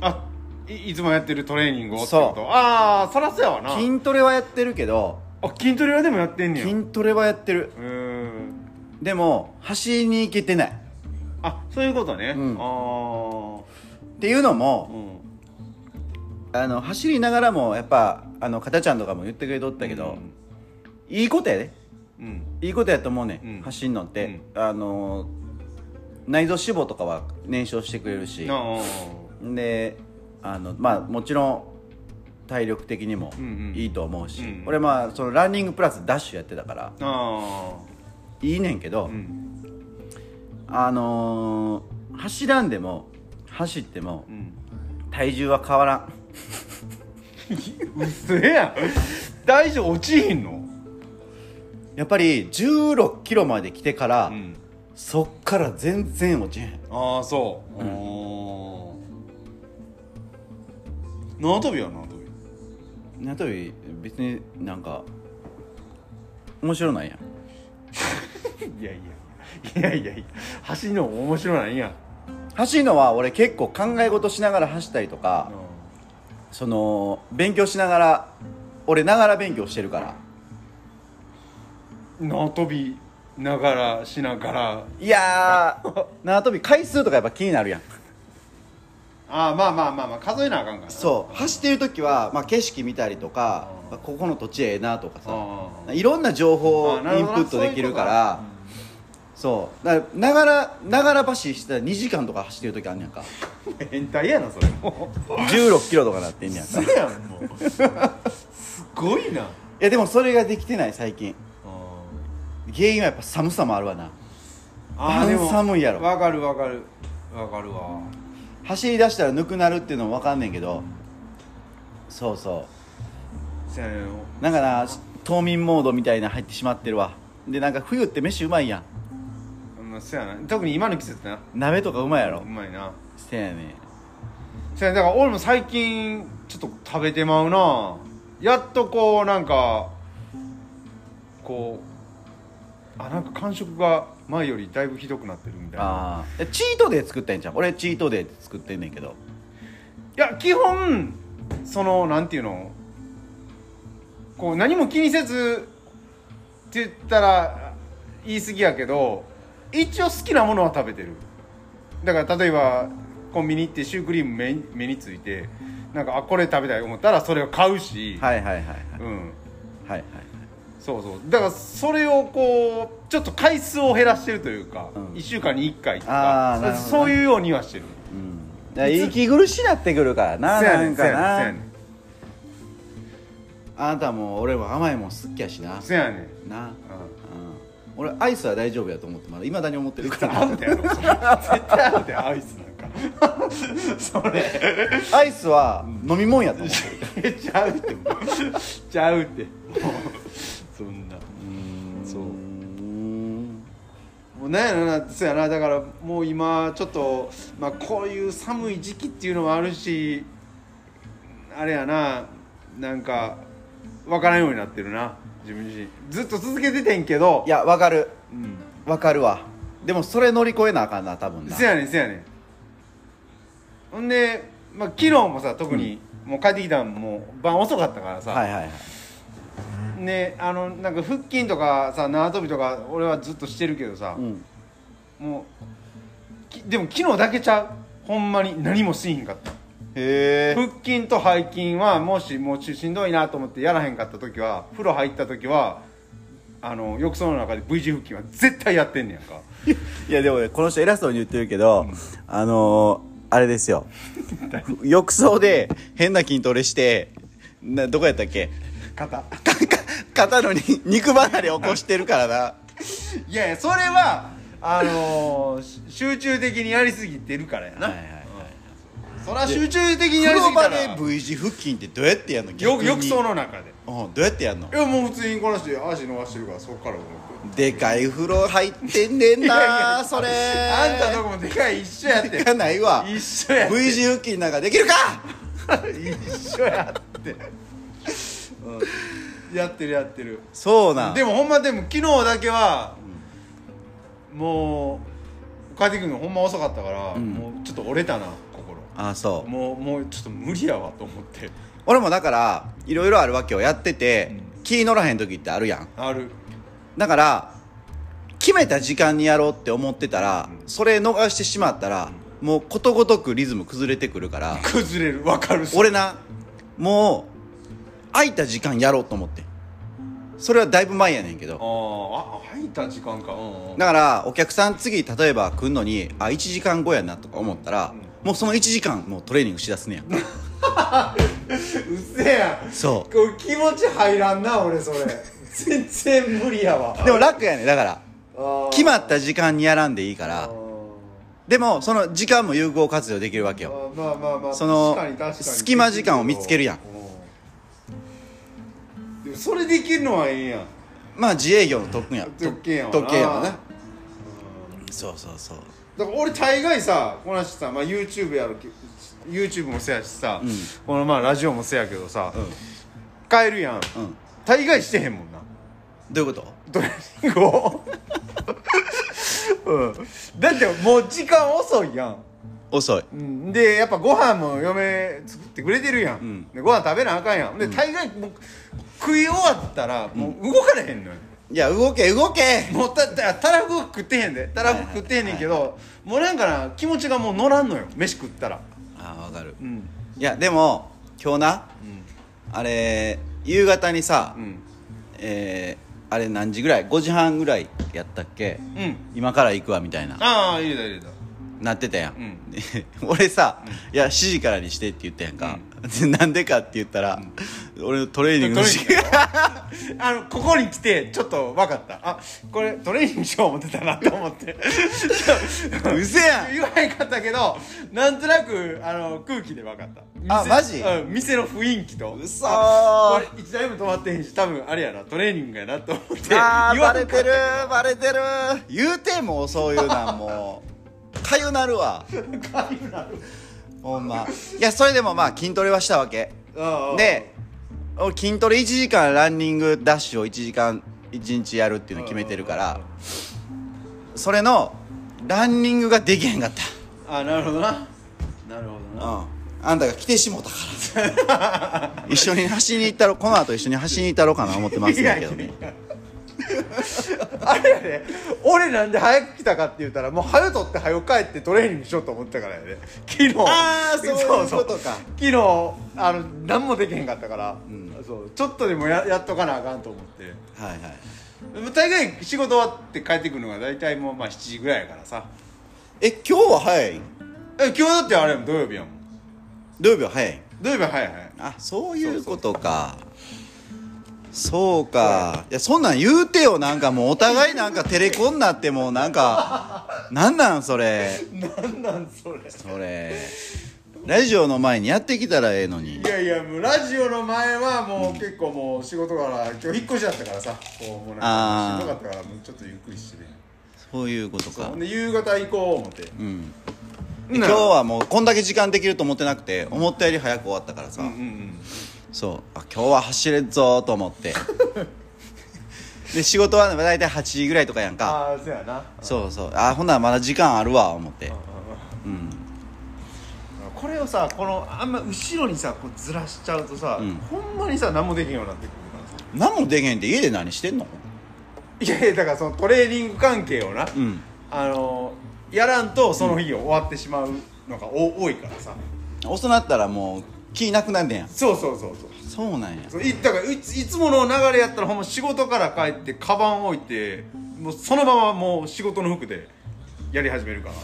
あいいつもやってるトレーニングをってそう。ことああそらそうやわな。筋トレはやってるけどあ筋トレはでもやってんねや。筋トレはやってる。うーん。でも走りに行けてない。あそういうことね、うん。あっていうのあもうん。あの走りながらもやっぱあの片ちゃんとかも言ってくれとったけど、いいことやで。うん。いいことやと思うね、うん。走んのって、あの内臓脂肪とかは燃焼してくれるし。あであのまあもちろん体力的にもうんうん。いいと思うし、うん俺まあそのランニングプラスダッシュやってたからいいねんけど、あうん。あのー走らんでも走ってもうん。体重は変わらん。うせやん。大丈夫？落ちひんの？やっぱり1 6キロまで来てから、ん。そっから全然落ちへん。ああそう。うん縄跳びは縄跳び。縄跳び別になんか面白ないやん。*laughs* いやいやいやいやいや走るのも面白ないやん。走るのは俺結構考え事しながら走ったりとか、その勉強しながら俺ながら勉強してるから。縄跳びながらしながら。いやー *laughs* 縄跳び回数とかやっぱ気になるやんああまあまあまあまあ数えなあかんから。なそう。走ってる時は、まあ、景色見たりとかうん。ここの土地ええなとかさ。あいろんな情報をインプットできるからそう。だからながらながら走りしたら2時間とか走ってる時あんねやんか。*laughs* 変態やなそれ。もう。1 6キロとかなってんねやんか。やんもう。すごいな。*laughs* やでもそれができてない最近。原因はやっぱ寒さもあるわな。あーでも寒いやろ。わかるわかる。わかるわ走り出したらぬくなるっていうのも分かんねんけど。そうそせやねんう。なんかな冬眠モードみたいな入ってしまってるわ。でなんか冬って飯うまいやん。まあせやな。特に今の季節な。鍋とかうまいやろ。うまいな。してやねせやねん。だから俺も最近ちょっと食べてまうな。やっとこうなんかこうあなんか感触が前よりだいぶひどくなってるみたいな。ああチートデー作ってんじゃん俺チートデー作ってんねんけど。いや基本そのなんていうの？こう何も気にせずって言ったら言い過ぎやけど一応好きなものは食べてる。だから例えばコンビニ行ってシュークリーム目に目についてなんかあこれ食べたい思ったらそれを買うし、はいはいはいはい。うん。はいはいそうそう。だからそれをこうちょっと回数を減らしてるというか、うん。1週間に1回とかそういうようにはしてる。うん。息苦しなってくるからななんかな。あなたも俺も甘いもん好きやしな。せやねん。な、うん。うん、俺アイスは大丈夫やと思ってまだ。いまだに思ってるから。アウトやろそれ。絶対アウトやアイスなんか。*laughs* それ。アイスは飲み物やと思ってる。*laughs* ちゃうって。ちゃうって。もうそんなそう。うん。もうなんやろなそうやな。だからもう今ちょっと、まあ、こういう寒い時期っていうのもあるしあれやな。なんか分からんようになってるな。自分自身。ずっと続けててんけど。いやわかる。うん。わかるわ。でもそれ乗り越えなあかんな多分な。せやねんせやねん。ほんで、まあ、昨日もさ特に、もう帰ってきたんもう晩遅かったからさ、はいはいはいねあのなんか腹筋とかさ縄跳びとか俺はずっとしてるけどさう、ん。もうきでも昨日だけちゃう。ほんまに何もしんひんかった。へえ腹筋と背筋はもしもうししんどいなと思ってやらへんかった時は風呂入った時はあの浴槽の中で V 字腹筋は絶対やってんねやんか。*laughs* いやでもねこの人偉そうに言ってるけど、あのー、あれですよ。*laughs* 浴槽で変な筋トレしてなどこやったっけ？肩肩のに *laughs* 肉離れ起こしてるからな。いやいやそれはあのーし集中的にやりすぎてるからやな、はいはいはいそりゃ集中的にや風呂場りすぎたらで V 字腹筋ってどうやってやんの？よ浴槽の中で。うんどうやってやんの？いやもう普通にこの人足伸ばしてるからそこから動くでかい風呂入ってんねんな *laughs* それ。あんたとこもでかい一緒やって。でかないわ。一緒やって。V 字腹筋なんかできるか？*laughs* 一緒やって、うん、やってるやってる。そうなん。でもほんまでも昨日だけは、もう帰ってくるのほんま遅かったから、ん。もうちょっと折れたな心。あそう。もうもうちょっと無理やわと思って。*laughs* 俺もだからいろいろあるわけよやってて、うん。気乗らへん時ってあるやん。ある。だから決めた時間にやろうって思ってたら、うん。それ逃してしまったら、もうことごとくリズム崩れてくるから。*laughs* 崩れる。わかるし俺なもう空いた時間やろうと思ってそれはだいぶ前やねんけど。ああ入った時間か。うんうん。だからお客さん次例えば来んのにあ1時間後やなとか思ったら、もうその1時間もうトレーニングしだすねやん。*laughs* うっせえやん。そこう気持ち入らんな俺それ。全然無理やわ。うでも楽やねん。だから決まった時間にやらんでいいかあらー。でもその時間も有効活用できるわけよ。あまあまあまあその隙間時間を見つけるやんそれできるのはええやん。まあ自営業の特権や。特権やわな。特権やわな。そうそうそう。だから俺大概さこの人さ、まあ、YouTube やるけ YouTube もせやしさ、うん。このまあラジオもせやけどさ、うん。帰るやん。うん。大概してへんもんな。どういうこと？トレーニングを。*laughs* うん。だってもう時間遅いやん。遅い。うん。でやっぱご飯も嫁作ってくれてるやん、ん。でご飯食べなあかんやん。で大概もう食い終わったらもう動かれへんのよ、いや動け動け。もうたたたらふ食ってへんで。たらふ食ってへんねんけど、もうなんかな気持ちがもう乗らんのよ飯食ったら。ああ分かる。うん。いやでも今日なあれ夕方にさ、うん。えーあれ何時ぐらい？5時半ぐらいやったっけ？うん。今から行くわみたいな。ああ入れた入れたなってたやん、*laughs* 俺さ、いや7時からにしてって言ったやんか、で *laughs* なんでかって言ったら、俺のトレーニングの時トレーニングあのここに来てちょっと分かった。あこれトレーニングしよう思ってたなと思って。*laughs* うせやん。言わへんかったけどなんとなくあの空気で分かった。店あマジ？うん、店の雰囲気と。うそこれ一台も止まってへんし多分あれやなトレーニングやなと思ってあー言わんかった。バレてるバレてる。言うてもうそういうなんもうかゆなるわ。ほんま。いやそれでもまあ筋トレはしたわけ。で俺筋トレ1時間ランニングダッシュを1時間1日やるっていうの決めてるから。それのランニングができへんかった。あなるほどな。なるほどな。うん。あんたが来てしもたから。*laughs* 一緒に走りに行ったろこの後一緒に走りに行ったろうかな思ってますけどね *laughs* あれやで俺なんで早く来たかって言ったらもう早とって早く帰ってトレーニングしようと思ったからやで。昨日。あーそういうことか。昨日あの何もできへんかったから、ん。そうちょっとでもややっとかなあかんと思って。はいはい。大概仕事終わって帰ってくるのが大体もうまあ7時ぐらいやからさ。え今日は早いえ今日だってあれやもん土曜日やもん。土曜日は早い土曜日は早い早い。あそういうことかそうか。いやそんなん言うてよ。なんかもうお互いなんかテレコになってもうなんかなんなんそれ。なんなんそれ。それ。ラジオの前にやってきたらええのに。いやいやもうラジオの前はもう結構もう仕事から今日引っ越しだったからさ。こうもうなんかしんどかったからもうちょっとゆっくりしてね。そういうことか。で夕方行こう思って。うん。うん。今日はもうこんだけ時間できると思ってなくて思ったより早く終わったからさ、うんうんうんそう。あ今日は走れんぞと思って。*laughs* で仕事は大体8時ぐらいとかやんか。ああそうやな。そうそう。あほんならまだ時間あるわ思って。うん。これをさこのあんま後ろにさこうずらしちゃうとさ、うん。ほんまにさ何もできんようになってくるか何もできへんって家で何してんの？いやいやだからそのトレーニング関係をな、うん。あのやらんとその日が終わってしまうのがお多いからさ。遅なったらもう気なくなんねんや。そうそうそうそう。そうなんや。そういだからいついつもの流れやったらほんま仕事から帰ってカバン置いてもうそのままもう仕事の服でやり始めるから。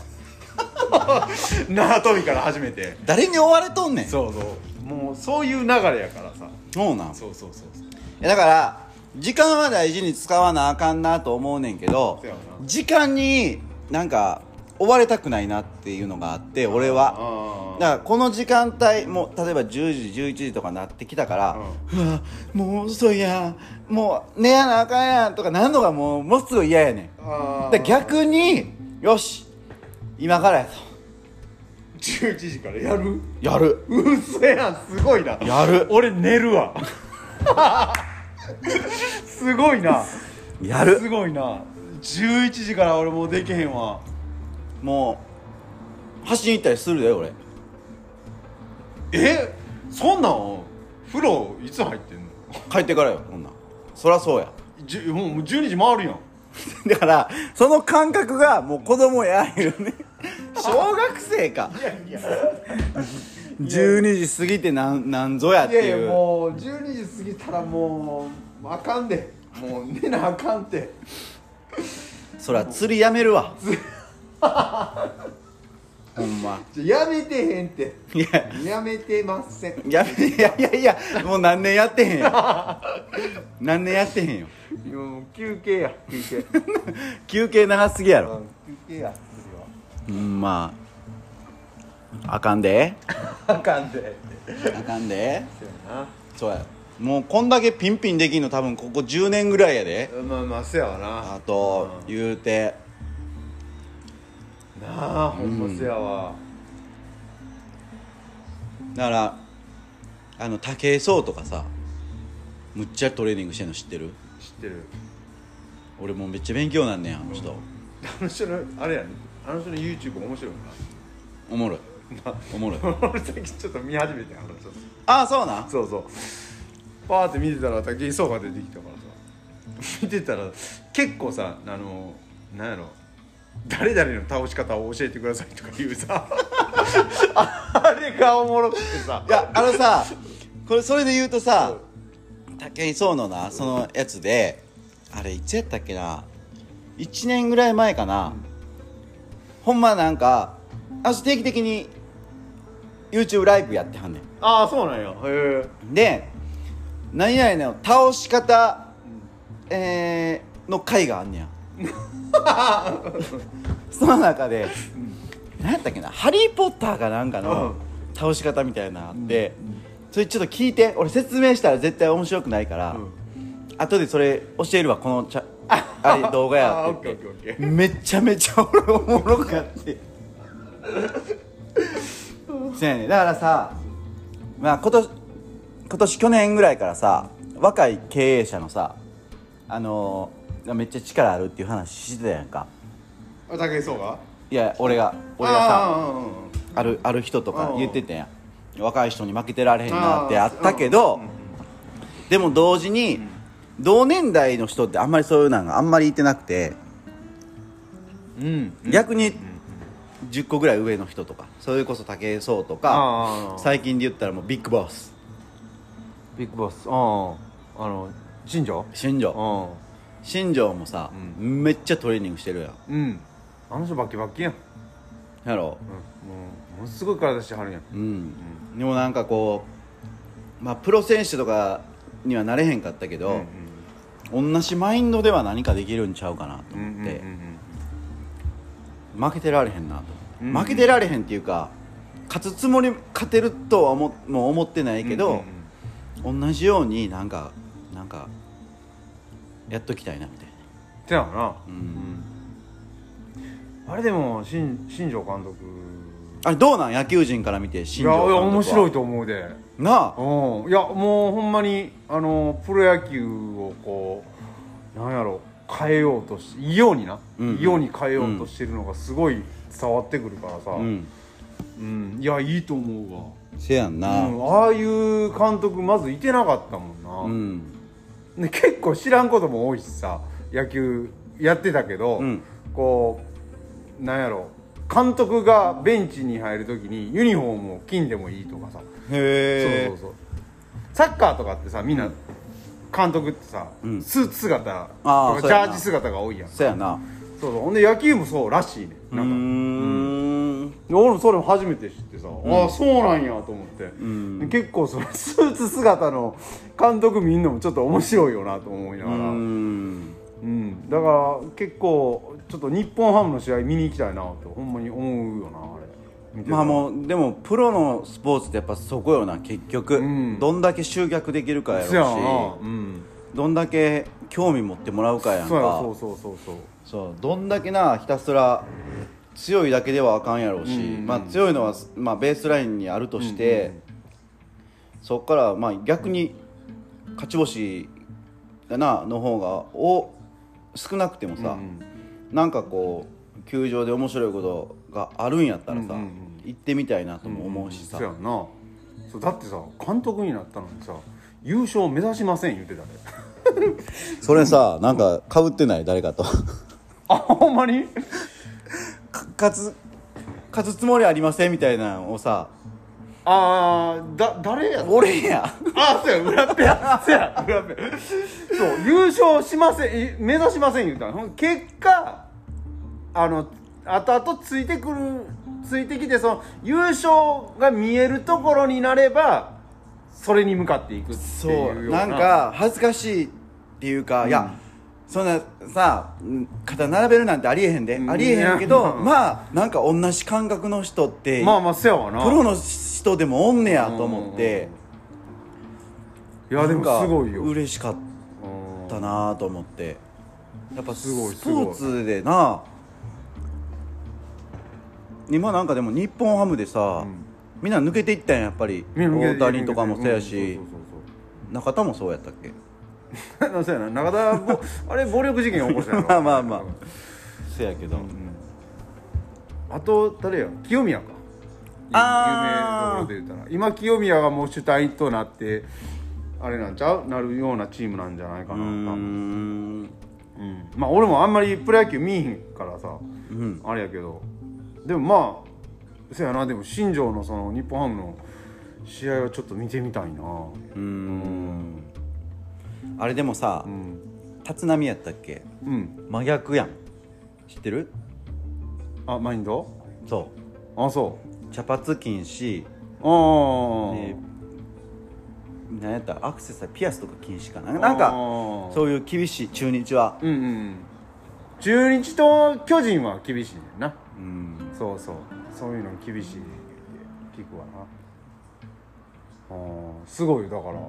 *laughs* 縄跳びから始めて。誰に追われとんねん。そうそう。もうそういう流れやからさ。そうなん。そうそうそうそう。だから時間は大事に使わなあかんなと思うねんけど時間になんか追われたくないなっていうのがあって俺は。あだからこの時間帯もう例えば10時11時とかなってきたから、うわもう遅いやん。もう寝やなあかんやんとかなんのがもうものすごい嫌やねん。あで逆によし今からやと。11時からやる？やる。うそやんすごいな。やる。俺寝るわ。*laughs* すごいな。やる。すごいな。11時から俺もうできへんわもう走りに行ったりするで俺。え？そんなん？風呂いつ入ってんの？帰ってからよこんなんそりゃそうや。じゅもうもう12時回るやん。*laughs* だからその感覚がもう子供やいうね。*laughs* 小学生か。いやいや。12時過ぎてなんなんぞやっていやいいうやもう12時過ぎたらもうあかんで。もう寝なあかんて。そら釣りやめるわ *laughs* ほんま。ちょやめてへんって。いや。やめてません。やめいやいやいやもう何年やってへんよ。何年やってへんよ。いやもう休憩や休憩。*laughs* 休憩長すぎやろ。うん休憩やうんま。ああかんで。あかんで。あかんで。そうやそうや。もうこんだけピンピンできんの多分ここ10年ぐらいやで。なまあまあそうやわな。あとうん。言うてなあほんまそうやわ。だからあの武井壮とかさむっちゃトレーニングしてんの知ってる？知ってる。俺もうめっちゃ勉強なんねんあの人。あの人のあれやね。あの人の YouTube 面白いおもろい。なおもろい。最近ちょっと見始めてんあの人。ああそうなん？そうそう。パーって見てたら武井壮が出てきたからさ。見てたら結構さあのなんやろ誰々の倒し方を教えてくださいとか言うさ。あれがおもろくてさ。いやあのさこれそれで言うとさ武井壮のなそのやつであれいつやったっけな。1年ぐらい前かな、ほんまなんかあ定期的に YouTube ライブやってはんねん。ああそうなんや。へえ。で何々の倒し方、えーの回があんねや *laughs* *laughs* その中で、何やったっけな「ハリー・ポッター」かなんかの倒し方みたいなのあって、それちょっと聞いて俺説明したら絶対面白くないから、後でそれ教えるわこのちゃ *laughs* あれ動画やって。言ってめちゃめちゃ俺おもろかってそうやねだからさまあ今年今年去年ぐらいからさ若い経営者のさあのーめっちゃ力あるっていう話してたやんか。あ武井壮が？いや俺が俺がさあるある人とかうん。言ってたやん。若い人に負けてられへんなってあったけどでも同時に同年代の人ってあんまりそういうのがあんまりいてなくてうん逆に10個ぐらい上の人とかそれこそ武井壮とか最近で言ったらもうビッグボス。ビッグボス。あああの新庄？新庄。あ新庄もさ、うめっちゃトレーニングしてるやん。うん。あの人バッキバッキやん、やろ？うん、もうものすごい体してはるやん。うん、でもなんかこうまあプロ選手とかにはなれへんかったけど、同じマインドでは何かできるんちゃうかなとうんうん思って、うんうん。負けてられへんなと、うん負けてられへんっていうか勝つつもり勝てるとは思もう思ってないけど、同じようになんかなんかやっときたいなみたいな。てやな、うん。あれでも新新庄監督。あれどうなん？野球人から見てい新庄監督は。やいや面白いと思うで。なあ。うん。いやもうほんまにあのプロ野球をこうなんやろ変えようとし異様にな、うん。異様に変えようとしてるのがすごい伝わってくるからさ、うん。うん。いやいいと思うわ。せやんな。うん、ああいう監督まずいてなかったもんな、うんで結構知らんことも多いしさ野球やってたけど、うん。こうなんやろ監督がベンチに入る時にユニフォームを金でもいいとかさ。へそうそうそう。サッカーとかってさみんな監督ってさ、うん。スーツ姿とかジャージ姿が多いやんそやな。そうそう。ほんで野球もそうらしいねなんか。ん。で俺もそれも初めて知ってさ、ああそうなんやと思って、ん。で結構そのスーツ姿の監督見んのもちょっと面白いよなと思いなうがら、ん。うん、だから結構ちょっと日本ハムの試合見に行きたいなとほんまに思うよなあれ。まあもうでもプロのスポーツってやっぱそこよな結局、うん。どんだけ集客できるかやろうし。どんだけ興味持ってもらうかやんか。そうやそうそうそうそう。そうどんだけなひたすら強いだけではあかんやろうし、うんうんまあ、強いのは、まあ、ベースラインにあるとして、そこからまあ逆に勝ち星だなの方がお少なくてもさ、うんなんかこう球場で面白いことがあるんやったらさ、うんうんうん。行ってみたいなとも思うしさ、そうやんな。そうだってさ監督になったのにさ優勝目指しません言ってたで。*laughs* それさなんかかぶってない？誰かと。*laughs* あほんまに？か勝つ勝つつもりありませんみたいなのをさああだ誰や俺や。あそうや裏っぺや。そうや裏っぺそう優勝しませんえ目指しません言うたのほん結果あの後々ついてくるついてきてその優勝が見えるところになればそれに向かっていくってそいうような。なんか恥ずかしいっていうか、いやそんなさうん肩並べるなんてありえへんで、うん。ありえへんけどいや。まあなんか同じ感覚の人って、まあまあせやわな。プロの人でもおんねやと思って、いやでもすごいよ。嬉しかっうんたなと思って。やっぱすごいスポーツでな今なんかでも日本ハムでさ、うん。みんな抜けていったんややっぱり。大谷とかもそうやし、中田もそうやったっけ？*laughs* そうそうやな。中田ぼあれ暴力事件起こしたやろ。*laughs* まあまあまあ。そうやけど、あと誰や？清宮か。有名どころで言ったら。今清宮がもう主体となってあれなんちゃう？なるようなチームなんじゃないかな。多うん。うん。まあ俺もあんまりプロ野球見えへんからさ。うん。あれやけど。でもまあそやな。でも新庄のその日本ハムの試合はちょっと見てみたいな。うーんあれでもさうん。立浪やったっけ？うん。真逆やん。知ってる？あマインド？そあそう。う茶髪禁止。うああで何やった？アクセサリーピアスとか禁止かな？なんかそそういう厳しい中日は。うんうんうん。中日と巨人は厳しいねんな。うん。そうそう。そういうの厳しいって聞くわな。あーすごいだから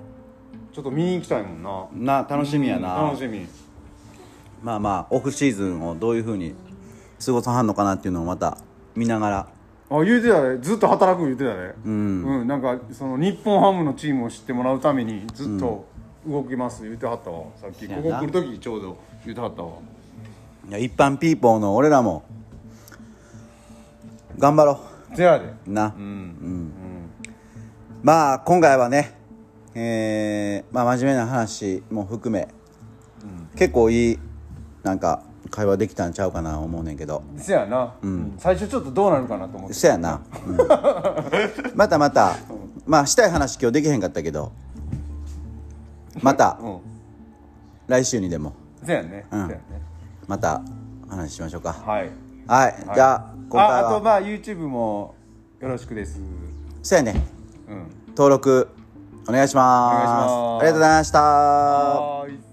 ちょっと見に行きたいもんな。な楽しみやな、うん楽しみ。まあまあオフシーズンをどういうふうに過ごさはんのかなっていうのをまた見ながら。あ言うてたねずっと働く言うてたねうん、うん、なんかその日本ハムのチームを知ってもらうためにずっと動きます言うてはったわ。さっきここ来る時ちょうど言うてはったわ。いや一般ピーポーの俺らも頑張ろせやで。うな、うん。うん。まあ今回はねえーまあ真面目な話も含め、結構いいなんか会話できたんちゃうかな思うねんけど。せやな、うん。最初ちょっとどうなるかなと思って。そやな、うん。*laughs* またまたまあしたい話今日できへんかったけど。またうん。来週にでも。せやね、うん。ね。また話しましょうか。はい。はい、はい。じゃあ今回は。ああとまあ YouTube もよろしくです。そうやね。うん。登録お願いします。ありがとうございました